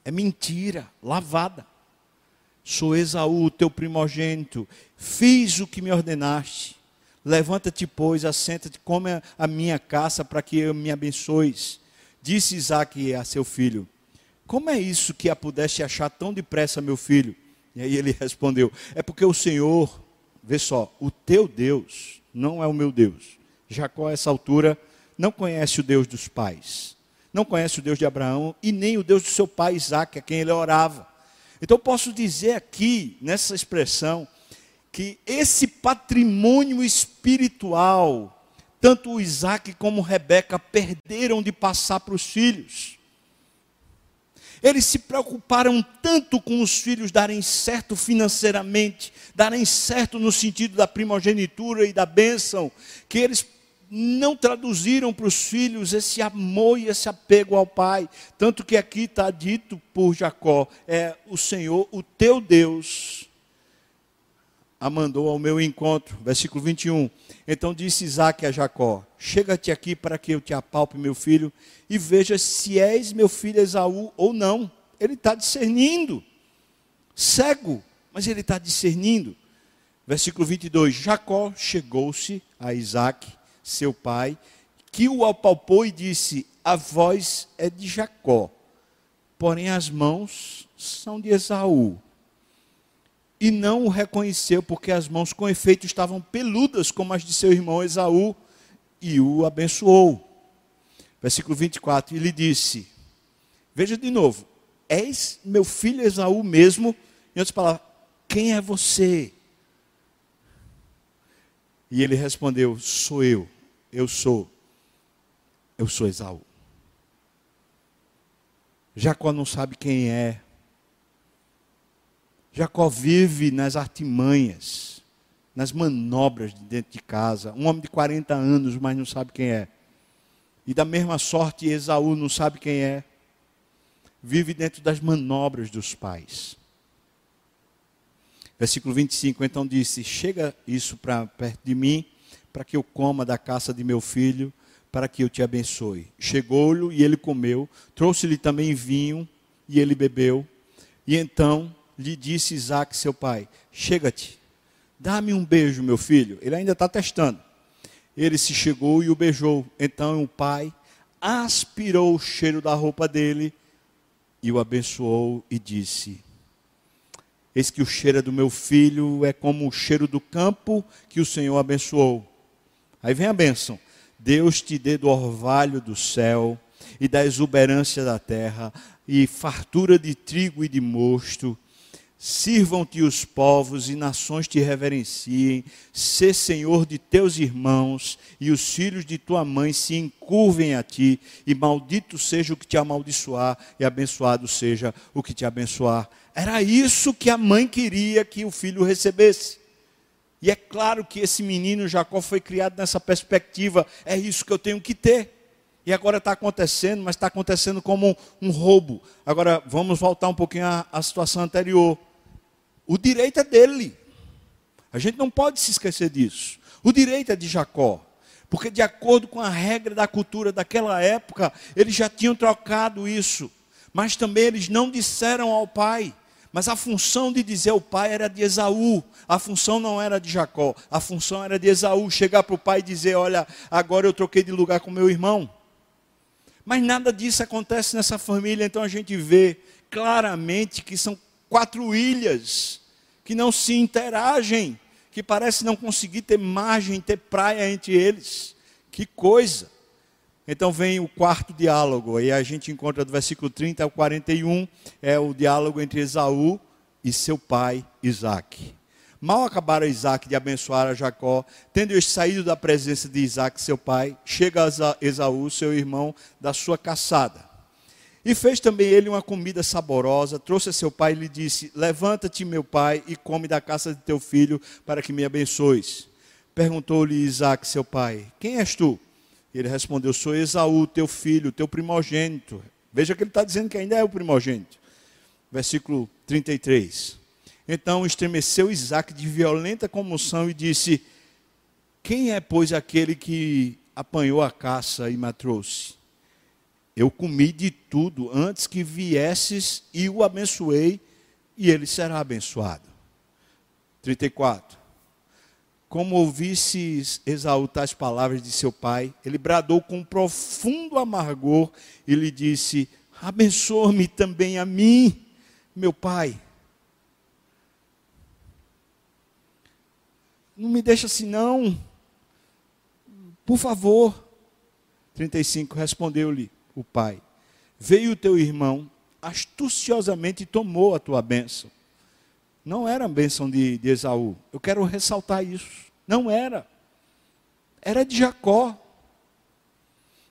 É mentira, lavada. Sou Esaú, teu primogênito. Fiz o que me ordenaste. Levanta-te, pois, assenta-te, come a minha caça para que eu me abençoes. Disse Isaac a seu filho: Como é isso que a pudeste achar tão depressa, meu filho? E aí ele respondeu: É porque o Senhor, vê só, o teu Deus não é o meu Deus. Jacó, a essa altura, não conhece o Deus dos pais, não conhece o Deus de Abraão e nem o Deus do seu pai Isaac, a quem ele orava. Então, posso dizer aqui, nessa expressão, que esse patrimônio espiritual, tanto o Isaac como Rebeca perderam de passar para os filhos. Eles se preocuparam tanto com os filhos darem certo financeiramente, darem certo no sentido da primogenitura e da bênção, que eles não traduziram para os filhos esse amor e esse apego ao pai. Tanto que aqui está dito por Jacó: é o Senhor, o teu Deus, a mandou ao meu encontro. Versículo 21. Então disse Isaac a Jacó: Chega-te aqui para que eu te apalpe, meu filho, e veja se és meu filho Esaú ou não. Ele está discernindo, cego, mas ele está discernindo. Versículo 22. Jacó chegou-se a Isaac, seu pai, que o apalpou e disse: A voz é de Jacó, porém as mãos são de Esaú e não o reconheceu, porque as mãos com efeito estavam peludas, como as de seu irmão Esaú, e o abençoou. Versículo 24: E lhe disse: Veja de novo, és meu filho Esaú mesmo? Em outras palavras, quem é você? E ele respondeu: Sou eu, eu sou, eu sou Esaú. Jacó não sabe quem é, Jacó vive nas artimanhas, nas manobras de dentro de casa. Um homem de 40 anos, mas não sabe quem é. E da mesma sorte, Esaú não sabe quem é. Vive dentro das manobras dos pais. Versículo 25, então disse: Chega isso para perto de mim, para que eu coma da caça de meu filho, para que eu te abençoe. Chegou-lhe e ele comeu, trouxe-lhe também vinho e ele bebeu. E então lhe disse Isaac, seu pai: Chega-te, dá-me um beijo, meu filho. Ele ainda está testando. Ele se chegou e o beijou. Então o pai aspirou o cheiro da roupa dele e o abençoou e disse: Eis que o cheiro do meu filho é como o cheiro do campo que o Senhor abençoou. Aí vem a bênção: Deus te dê do orvalho do céu e da exuberância da terra, e fartura de trigo e de mosto, Sirvam-te os povos e nações te reverenciem, sê senhor de teus irmãos, e os filhos de tua mãe se encurvem a ti, e maldito seja o que te amaldiçoar, e abençoado seja o que te abençoar. Era isso que a mãe queria que o filho recebesse. E é claro que esse menino Jacó foi criado nessa perspectiva, é isso que eu tenho que ter. E agora está acontecendo, mas está acontecendo como um, um, roubo. Agora vamos voltar um pouquinho à, à situação anterior. O direito é dele. A gente não pode se esquecer disso. O direito é de Jacó. Porque, de acordo com a regra da cultura daquela época, eles já tinham trocado isso. Mas também eles não disseram ao pai. Mas a função de dizer ao pai era de Esaú, a função não era de Jacó, a função era de Esaú. Chegar para o pai e dizer: Olha, agora eu troquei de lugar com meu irmão. Mas nada disso acontece nessa família, então a gente vê claramente que são quatro ilhas que não se interagem, que parece não conseguir ter margem, ter praia entre eles. Que coisa! Então vem o quarto diálogo, aí a gente encontra do versículo 30 ao 41, é o diálogo entre Esaú e seu pai Isaac. Mal acabaram Isaac de abençoar a Jacó, tendo saído da presença de Isaac, seu pai, chega Esaú, seu irmão, da sua caçada. E fez também ele uma comida saborosa, trouxe a seu pai e lhe disse: Levanta-te, meu pai, e come da caça de teu filho, para que me abençoes. Perguntou-lhe Isaac, seu pai: Quem és tu? Ele respondeu: Sou Esaú, teu filho, teu primogênito. Veja que ele está dizendo que ainda é o primogênito. Versículo 33. Então estremeceu Isaac de violenta comoção e disse: Quem é, pois, aquele que apanhou a caça e me trouxe? Eu comi de tudo antes que viesses e o abençoei, e ele será abençoado. 34. Como ouvisse Esaú tais palavras de seu pai, ele bradou com profundo amargor e lhe disse: Abençoa-me também a mim, meu pai. Não me deixa assim, não. Por favor. 35 respondeu-lhe: o pai: Veio o teu irmão, astuciosamente tomou a tua bênção. Não era a bênção de, de Esaú. Eu quero ressaltar isso. Não era. Era de Jacó.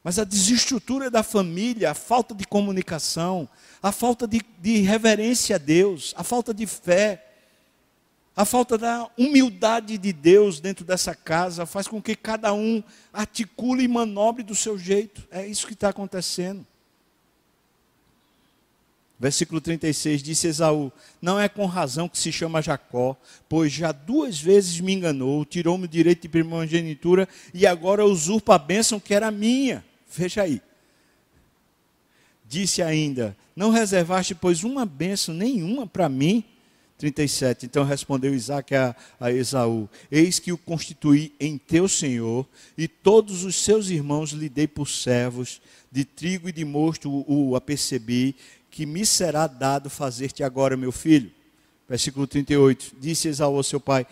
Mas a desestrutura da família, a falta de comunicação, a falta de, de reverência a Deus, a falta de fé, a falta da humildade de Deus dentro dessa casa faz com que cada um articule e manobre do seu jeito. É isso que está acontecendo. Versículo 36 disse Esaú: Não é com razão que se chama Jacó, pois já duas vezes me enganou, tirou-me o direito de primogenitura e agora usurpa a bênção que era minha. Veja aí. Disse ainda: Não reservaste, pois, uma bênção nenhuma para mim 37. Então respondeu Isaac a, a, Esaú: Eis que o constituí em teu senhor, e todos os seus irmãos lhe dei por servos, de trigo e de mosto o, apercebi, que me será dado fazer-te agora, meu filho. Versículo 38. Disse Esaú ao seu pai: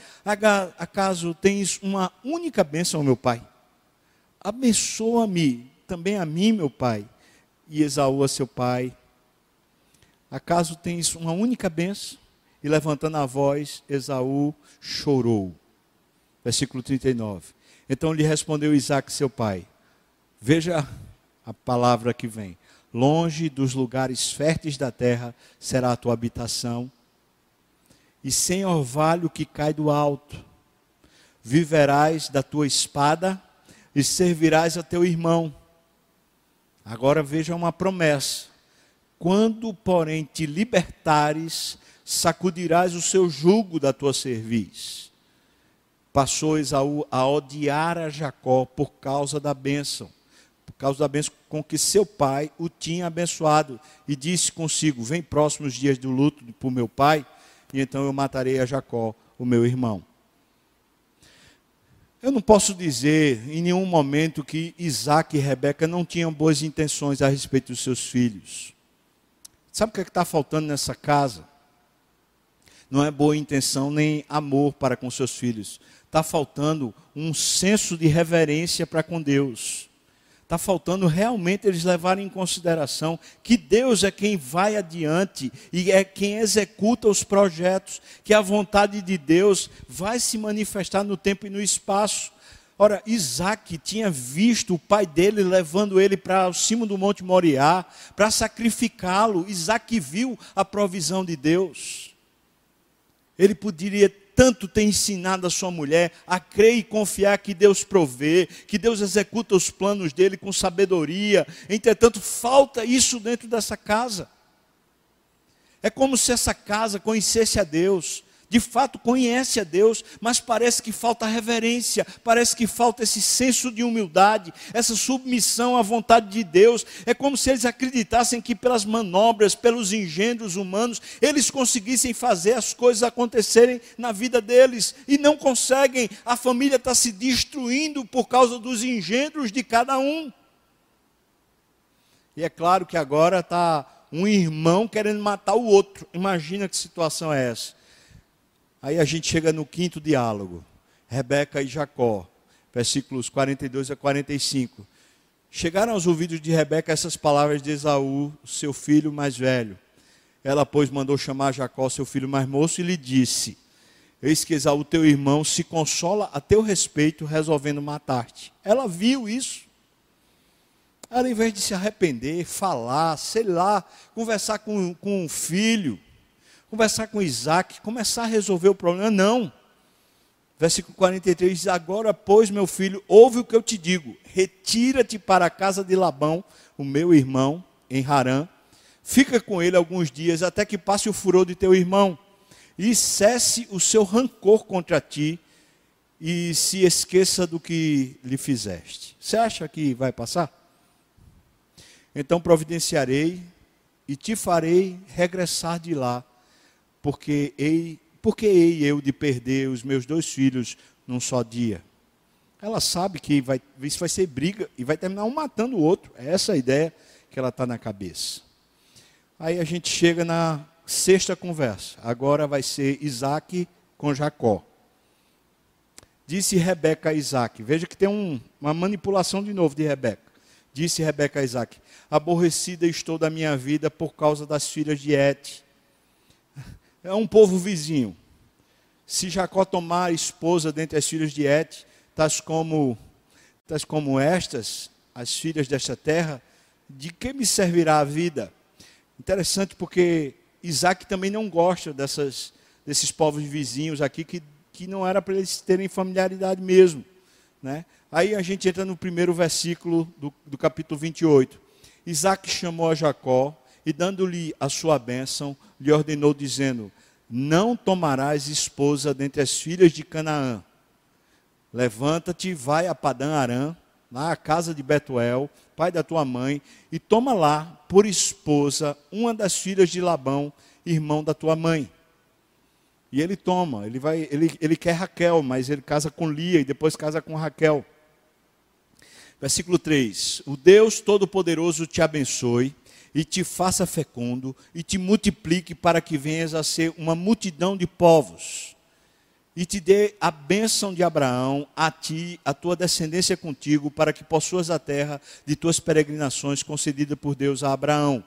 Acaso tens uma única bênção, meu pai? Abençoa-me também a mim, meu pai. E Esaú a seu pai: Acaso tens uma única bênção? E levantando a voz, Esaú chorou. Versículo 39. Então lhe respondeu Isaac, seu pai: Veja a palavra que vem. Longe dos lugares férteis da terra será a tua habitação, e sem orvalho que cai do alto. Viverás da tua espada e servirás a teu irmão. Agora veja uma promessa. Quando, porém, te libertares sacudirás o seu jugo da tua cerviz. Passou Esaú a odiar a Jacó por causa da bênção, por causa da bênção com que seu pai o tinha abençoado, e disse consigo: Vem próximos dias do luto por meu pai, e então eu matarei a Jacó, o meu irmão. Eu não posso dizer em nenhum momento que Isaac e Rebeca não tinham boas intenções a respeito dos seus filhos. Sabe o que é está faltando nessa casa? Não é boa intenção nem amor para com seus filhos. Está faltando um senso de reverência para com Deus. Está faltando realmente eles levarem em consideração que Deus é quem vai adiante e é quem executa os projetos, que a vontade de Deus vai se manifestar no tempo e no espaço. Ora, Isaac tinha visto o pai dele levando ele para cima do Monte Moriá para sacrificá-lo. Isaac viu a provisão de Deus. Ele poderia tanto tem ensinado a sua mulher a crer e confiar que Deus provê, que Deus executa os planos dele com sabedoria. Entretanto, falta isso dentro dessa casa. É como se essa casa conhecesse a Deus, de fato conhece a Deus, mas parece que falta reverência, parece que falta esse senso de humildade, essa submissão à vontade de Deus. É como se eles acreditassem que pelas manobras, pelos engendros humanos, eles conseguissem fazer as coisas acontecerem na vida deles e não conseguem. A família está se destruindo por causa dos engendros de cada um. E é claro que agora está um irmão querendo matar o outro. Imagina que situação é essa. Aí a gente chega no quinto diálogo. Rebeca e Jacó, versículos 42 a 45. Chegaram aos ouvidos de Rebeca essas palavras de Esaú, seu filho mais velho. Ela, pois, mandou chamar Jacó, seu filho mais moço, e lhe disse: Eis que Esaú, teu irmão, se consola a teu respeito, resolvendo matar-te. Ela viu isso. Ela, em vez de se arrepender, falar, sei lá, conversar com, com o filho, conversar com Isaac, começar a resolver o problema. Não. Versículo 43 diz: Agora, pois, meu filho, ouve o que eu te digo: retira-te para a casa de Labão, o meu irmão, em Harã. Fica com ele alguns dias, até que passe o furor de teu irmão, e cesse o seu rancor contra ti, e se esqueça do que lhe fizeste. Você acha que vai passar? Então providenciarei e te farei regressar de lá porque hei, porque hei eu de perder os meus dois filhos num só dia? Ela sabe que vai, isso vai ser briga e vai terminar um matando o outro. É essa a ideia que ela está na cabeça. Aí a gente chega na sexta conversa. Agora vai ser Isaac com Jacó. Disse Rebeca a Isaac. Veja que tem um, uma manipulação de novo de Rebeca. Disse Rebeca a Isaac: Aborrecida estou da minha vida por causa das filhas de Et é um povo vizinho. Se Jacó tomar esposa dentre as filhas de Et, tais como, tais como estas, as filhas desta terra, de que me servirá a vida? Interessante porque Isaac também não gosta dessas, desses povos vizinhos aqui, que, que não era para eles terem familiaridade mesmo. Né? Aí a gente entra no primeiro versículo do, do capítulo 28. Isaac chamou a Jacó e, dando-lhe a sua bênção, lhe ordenou, dizendo: Não tomarás esposa dentre as filhas de Canaã. Levanta-te, vai a Padã Arã, à casa de Betuel, pai da tua mãe, e toma lá por esposa uma das filhas de Labão, irmão da tua mãe. E ele toma, ele vai, ele, ele quer Raquel, mas ele casa com Lia e depois casa com Raquel. Versículo 3: O Deus Todo-Poderoso te abençoe e te faça fecundo e te multiplique para que venhas a ser uma multidão de povos. E te dê a bênção de Abraão, a ti, a tua descendência contigo, para que possuas a terra de tuas peregrinações concedida por Deus a Abraão.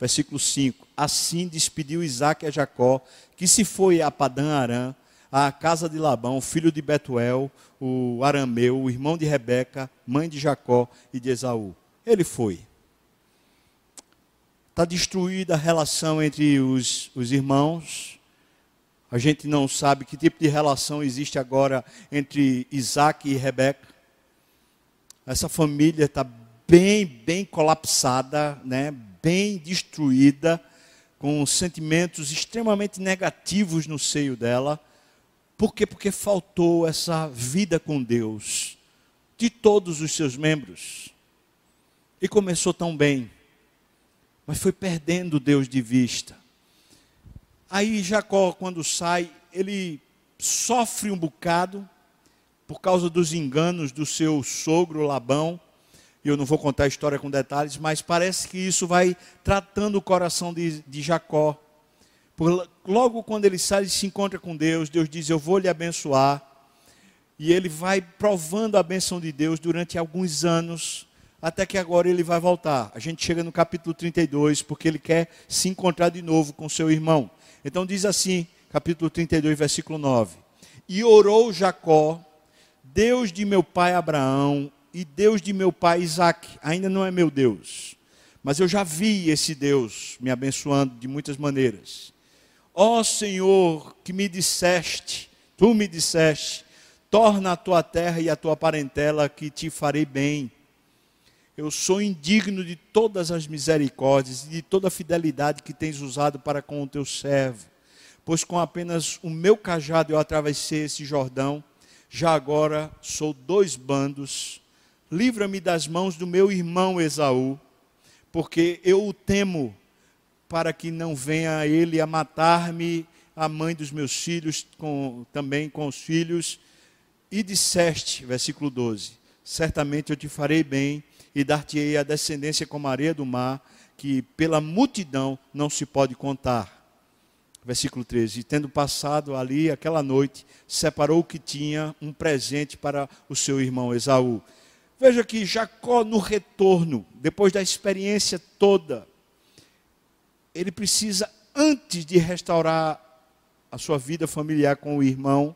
Versículo 5. Assim despediu Isaac a Jacó, que se foi a Padã Arã, à casa de Labão, filho de Betuel, o arameu, o irmão de Rebeca, mãe de Jacó e de Esaú. Ele foi. Está destruída a relação entre os, os irmãos. A gente não sabe que tipo de relação existe agora entre Isaac e Rebeca. Essa família está bem, bem colapsada, né? bem destruída, com sentimentos extremamente negativos no seio dela. Por quê? Porque faltou essa vida com Deus de todos os seus membros. E começou tão bem mas foi perdendo Deus de vista. Aí Jacó, quando sai, ele sofre um bocado por causa dos enganos do seu sogro Labão. Eu não vou contar a história com detalhes, mas parece que isso vai tratando o coração de, de Jacó. Por, logo quando ele sai e se encontra com Deus, Deus diz: Eu vou lhe abençoar. E ele vai provando a benção de Deus durante alguns anos até que agora ele vai voltar. A gente chega no capítulo 32, porque ele quer se encontrar de novo com seu irmão. Então diz assim, capítulo 32, versículo 9: E orou Jacó, Deus de meu pai Abraão e Deus de meu pai Isaac, ainda não é meu Deus, mas eu já vi esse Deus me abençoando de muitas maneiras. Ó Senhor, que me disseste, Tu me disseste: torna a tua terra e a tua parentela, que te farei bem. Eu sou indigno de todas as misericórdias e de toda a fidelidade que tens usado para com o teu servo, pois com apenas o meu cajado eu atravessei esse Jordão, já agora sou dois bandos. Livra-me das mãos do meu irmão Esaú, porque eu o temo, para que não venha ele a matar-me, a mãe dos meus filhos, com, também com os filhos. E disseste, versículo 12: Certamente eu te farei bem e dar-te-ei a descendência como a areia do mar, que pela multidão não se pode contar. Versículo 13: E tendo passado ali aquela noite, separou o que tinha um presente para o seu irmão Esaú. Veja que Jacó, no retorno, depois da experiência toda, ele precisa, antes de restaurar a sua vida familiar com o irmão,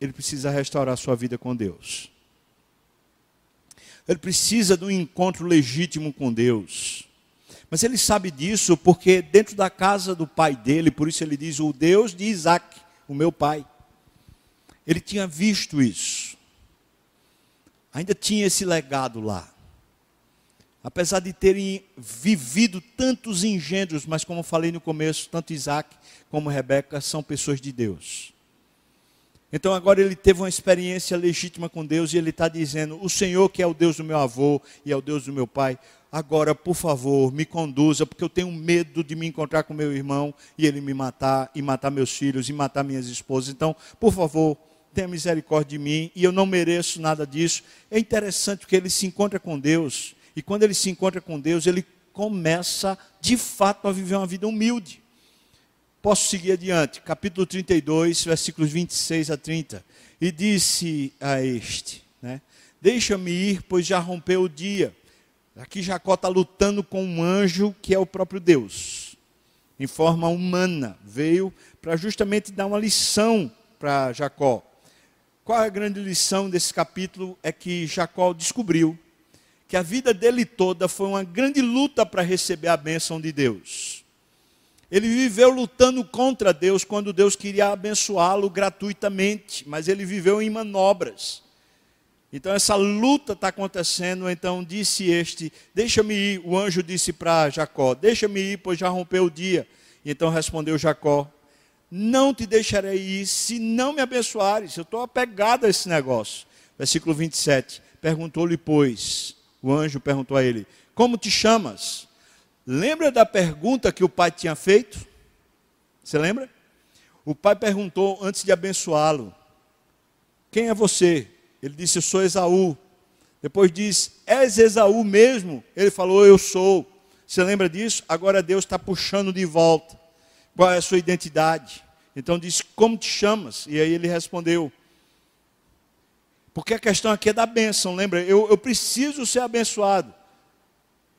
ele precisa restaurar a sua vida com Deus. Ele precisa de um encontro legítimo com Deus. Mas ele sabe disso porque dentro da casa do pai dele, por isso ele diz: O Deus de Isaac, o meu pai. Ele tinha visto isso ainda tinha esse legado lá. Apesar de terem vivido tantos engendros, mas como falei no começo, tanto Isaac como Rebeca são pessoas de Deus. Então agora ele teve uma experiência legítima com Deus e ele está dizendo: O Senhor, que é o Deus do meu avô e é o Deus do meu pai, agora, por favor, me conduza, porque eu tenho medo de me encontrar com meu irmão e ele me matar, e matar meus filhos, e matar minhas esposas. Então, por favor, tenha misericórdia de mim, e eu não mereço nada disso. É interessante porque ele se encontra com Deus, e quando ele se encontra com Deus, ele começa de fato a viver uma vida humilde. Posso seguir adiante, capítulo 32, versículos 26 a 30. E disse a este, né, Deixa-me ir, pois já rompeu o dia. Aqui Jacó está lutando com um anjo que é o próprio Deus, em forma humana. Veio para justamente dar uma lição para Jacó. Qual é a grande lição desse capítulo? É que Jacó descobriu que a vida dele toda foi uma grande luta para receber a bênção de Deus. Ele viveu lutando contra Deus quando Deus queria abençoá-lo gratuitamente, mas ele viveu em manobras. Então essa luta está acontecendo, então disse este, deixa-me ir, o anjo disse para Jacó, deixa-me ir, pois já rompeu o dia. Então respondeu Jacó, não te deixarei ir se não me abençoares. Eu estou apegado a esse negócio. Versículo 27. Perguntou-lhe, pois, o anjo perguntou a ele: Como te chamas? Lembra da pergunta que o pai tinha feito? Você lembra? O pai perguntou antes de abençoá-lo: Quem é você? Ele disse: Eu sou Esaú. Depois disse: És Esaú mesmo? Ele falou: Eu sou. Você lembra disso? Agora Deus está puxando de volta. Qual é a sua identidade? Então disse: Como te chamas? E aí ele respondeu: Porque a questão aqui é da bênção, lembra? Eu, eu preciso ser abençoado.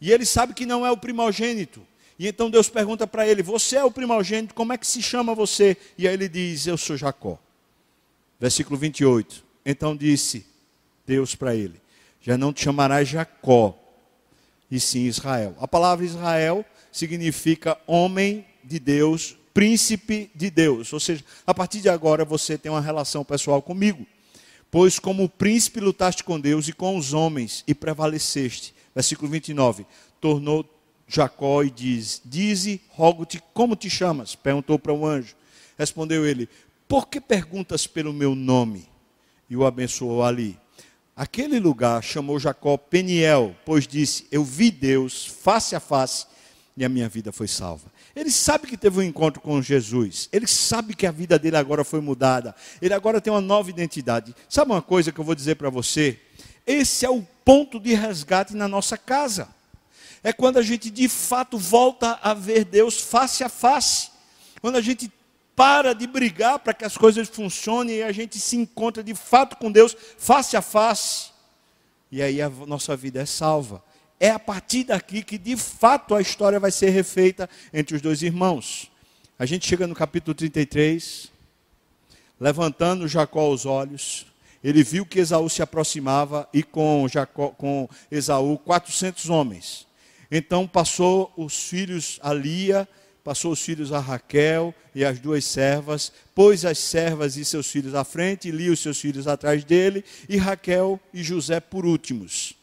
E ele sabe que não é o primogênito. E então Deus pergunta para ele: Você é o primogênito, como é que se chama você? E aí ele diz: Eu sou Jacó. Versículo 28. Então disse Deus para ele: Já não te chamarás Jacó, e sim Israel. A palavra Israel significa homem de Deus, príncipe de Deus. Ou seja, a partir de agora você tem uma relação pessoal comigo. Pois como príncipe lutaste com Deus e com os homens e prevaleceste. Versículo 29. Tornou Jacó e diz: Dize, rogo-te, como te chamas? Perguntou para o anjo. Respondeu ele: Por que perguntas pelo meu nome? E o abençoou ali. Aquele lugar chamou Jacó Peniel, pois disse: Eu vi Deus face a face e a minha vida foi salva. Ele sabe que teve um encontro com Jesus. Ele sabe que a vida dele agora foi mudada. Ele agora tem uma nova identidade. Sabe uma coisa que eu vou dizer para você? Esse é o ponto de resgate na nossa casa. É quando a gente de fato volta a ver Deus face a face. Quando a gente para de brigar para que as coisas funcionem e a gente se encontra de fato com Deus face a face. E aí a nossa vida é salva é a partir daqui que de fato a história vai ser refeita entre os dois irmãos. A gente chega no capítulo 33, levantando Jacó os olhos, ele viu que Esaú se aproximava e com, Jacó, com Esaú 400 homens. Então passou os filhos a Lia passou os filhos a Raquel e as duas servas, pôs as servas e seus filhos à frente, e Lia os seus filhos atrás dele, e Raquel e José por últimos.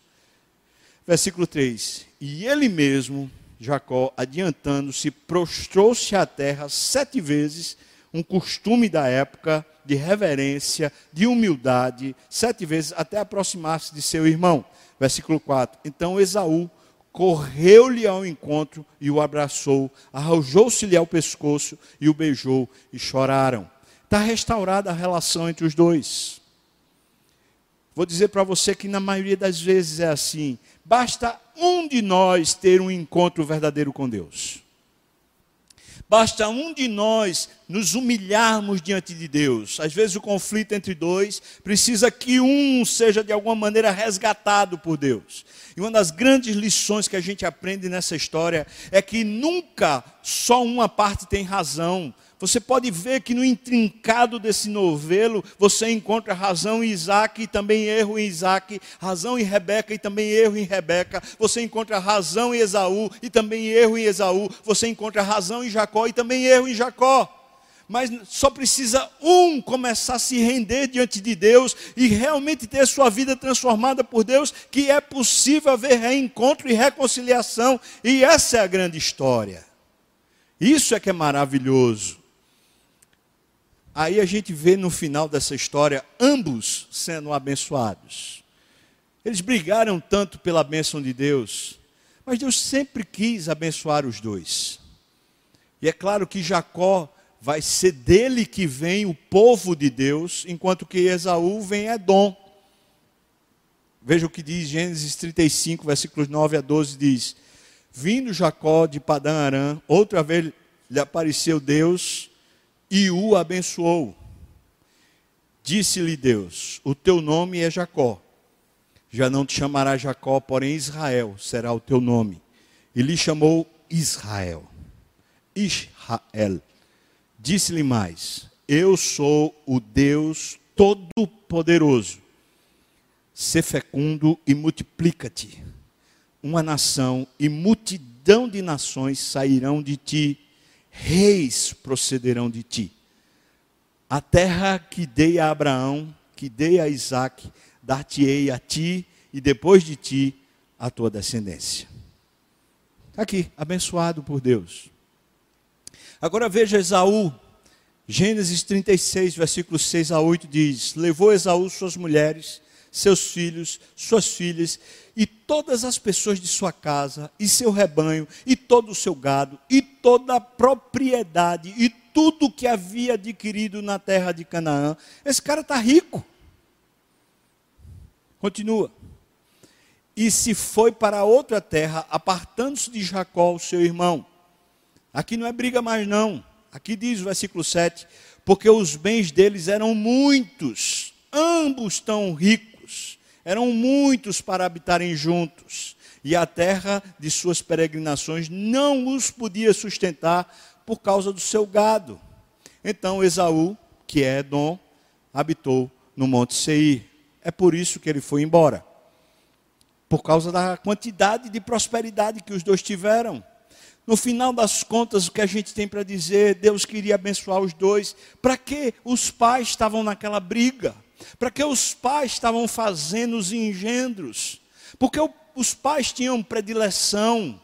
Versículo 3: E ele mesmo, Jacó, adiantando-se, prostrou-se à terra sete vezes, um costume da época de reverência, de humildade, sete vezes, até aproximar-se de seu irmão. Versículo 4: Então Esaú correu-lhe ao encontro e o abraçou, arrojou-se-lhe ao pescoço e o beijou e choraram. Está restaurada a relação entre os dois. Vou dizer para você que na maioria das vezes é assim. Basta um de nós ter um encontro verdadeiro com Deus. Basta um de nós nos humilharmos diante de Deus. Às vezes o conflito entre dois precisa que um seja de alguma maneira resgatado por Deus. E uma das grandes lições que a gente aprende nessa história é que nunca só uma parte tem razão. Você pode ver que no intrincado desse novelo você encontra razão em Isaac e também erro em Isaac, razão em Rebeca e também erro em Rebeca. Você encontra razão em Esaú e também erro em Esaú. Você encontra razão em Jacó e também erro em Jacó mas só precisa um começar a se render diante de Deus e realmente ter sua vida transformada por Deus, que é possível haver reencontro e reconciliação, e essa é a grande história. Isso é que é maravilhoso. Aí a gente vê no final dessa história ambos sendo abençoados. Eles brigaram tanto pela bênção de Deus, mas Deus sempre quis abençoar os dois. E é claro que Jacó vai ser dele que vem o povo de Deus, enquanto que Esaú vem Edom. Veja o que diz Gênesis 35, versículos 9 a 12, diz: Vindo Jacó de Padã Arã, outra vez lhe apareceu Deus e o abençoou. Disse-lhe Deus: O teu nome é Jacó. Já não te chamará Jacó, porém Israel será o teu nome. E lhe chamou Israel. Israel Disse-lhe mais: Eu sou o Deus Todo-Poderoso. Se fecundo e multiplica-te. Uma nação e multidão de nações sairão de ti, reis procederão de ti. A terra que dei a Abraão, que dei a Isaac, dar-te-ei a ti e depois de ti a tua descendência. Está aqui, abençoado por Deus. Agora veja Esaú, Gênesis 36, versículos 6 a 8 diz: Levou Esaú suas mulheres, seus filhos, suas filhas, e todas as pessoas de sua casa, e seu rebanho, e todo o seu gado, e toda a propriedade, e tudo que havia adquirido na terra de Canaã. Esse cara está rico. Continua. E se foi para outra terra, apartando-se de Jacó, seu irmão. Aqui não é briga mais não. Aqui diz o versículo 7, porque os bens deles eram muitos, ambos tão ricos, eram muitos para habitarem juntos, e a terra de suas peregrinações não os podia sustentar por causa do seu gado. Então Esaú, que é Edom, habitou no monte Seir. É por isso que ele foi embora. Por causa da quantidade de prosperidade que os dois tiveram. No final das contas, o que a gente tem para dizer, Deus queria abençoar os dois. Para que os pais estavam naquela briga? Para que os pais estavam fazendo os engendros? Porque os pais tinham predileção,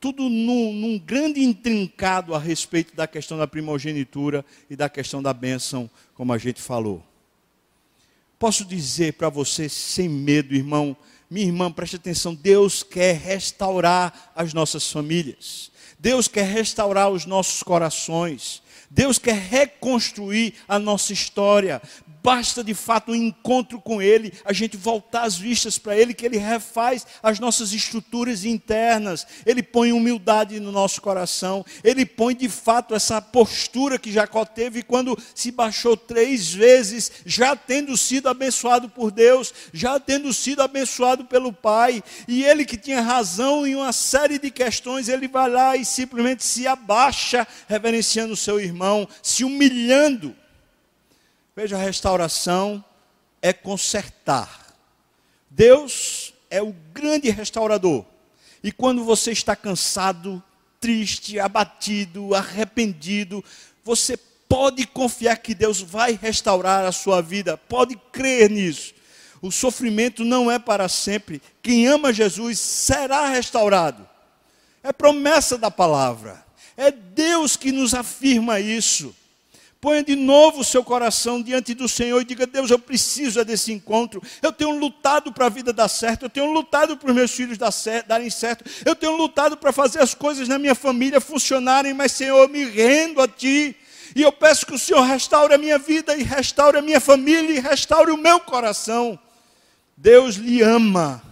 tudo num, num grande intrincado a respeito da questão da primogenitura e da questão da bênção, como a gente falou. Posso dizer para você, sem medo, irmão, minha irmã, preste atenção, Deus quer restaurar as nossas famílias. Deus quer restaurar os nossos corações. Deus quer reconstruir a nossa história. Basta de fato um encontro com Ele, a gente voltar as vistas para Ele, que Ele refaz as nossas estruturas internas, Ele põe humildade no nosso coração, Ele põe de fato essa postura que Jacó teve quando se baixou três vezes, já tendo sido abençoado por Deus, já tendo sido abençoado pelo Pai, e ele que tinha razão em uma série de questões, ele vai lá e simplesmente se abaixa, reverenciando o seu irmão, se humilhando Veja, a restauração é consertar. Deus é o grande restaurador. E quando você está cansado, triste, abatido, arrependido, você pode confiar que Deus vai restaurar a sua vida, pode crer nisso. O sofrimento não é para sempre. Quem ama Jesus será restaurado. É promessa da palavra. É Deus que nos afirma isso. Ponha de novo o seu coração diante do Senhor e diga: Deus, eu preciso desse encontro. Eu tenho lutado para a vida dar certo. Eu tenho lutado para os meus filhos darem certo. Eu tenho lutado para fazer as coisas na minha família funcionarem. Mas, Senhor, eu me rendo a Ti. E eu peço que o Senhor restaure a minha vida e restaure a minha família e restaure o meu coração. Deus lhe ama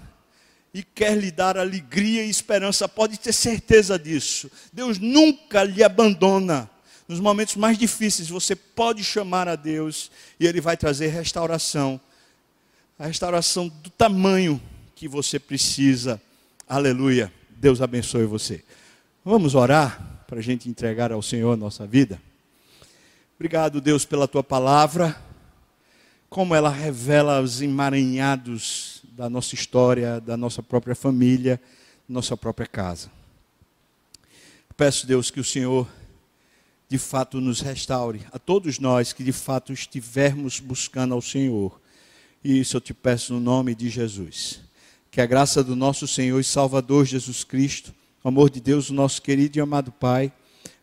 e quer lhe dar alegria e esperança. Pode ter certeza disso. Deus nunca lhe abandona nos momentos mais difíceis, você pode chamar a Deus e Ele vai trazer restauração. A restauração do tamanho que você precisa. Aleluia. Deus abençoe você. Vamos orar para a gente entregar ao Senhor a nossa vida. Obrigado, Deus, pela tua palavra. Como ela revela os emaranhados da nossa história, da nossa própria família, nossa própria casa. Peço, Deus, que o Senhor de fato nos restaure, a todos nós que de fato estivermos buscando ao Senhor. E isso eu te peço no nome de Jesus. Que a graça do nosso Senhor e Salvador Jesus Cristo, o amor de Deus, o nosso querido e amado Pai,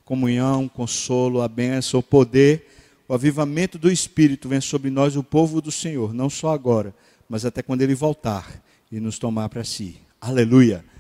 comunhão, consolo, a bênção, o poder, o avivamento do Espírito venha sobre nós, o povo do Senhor, não só agora, mas até quando Ele voltar e nos tomar para si. Aleluia.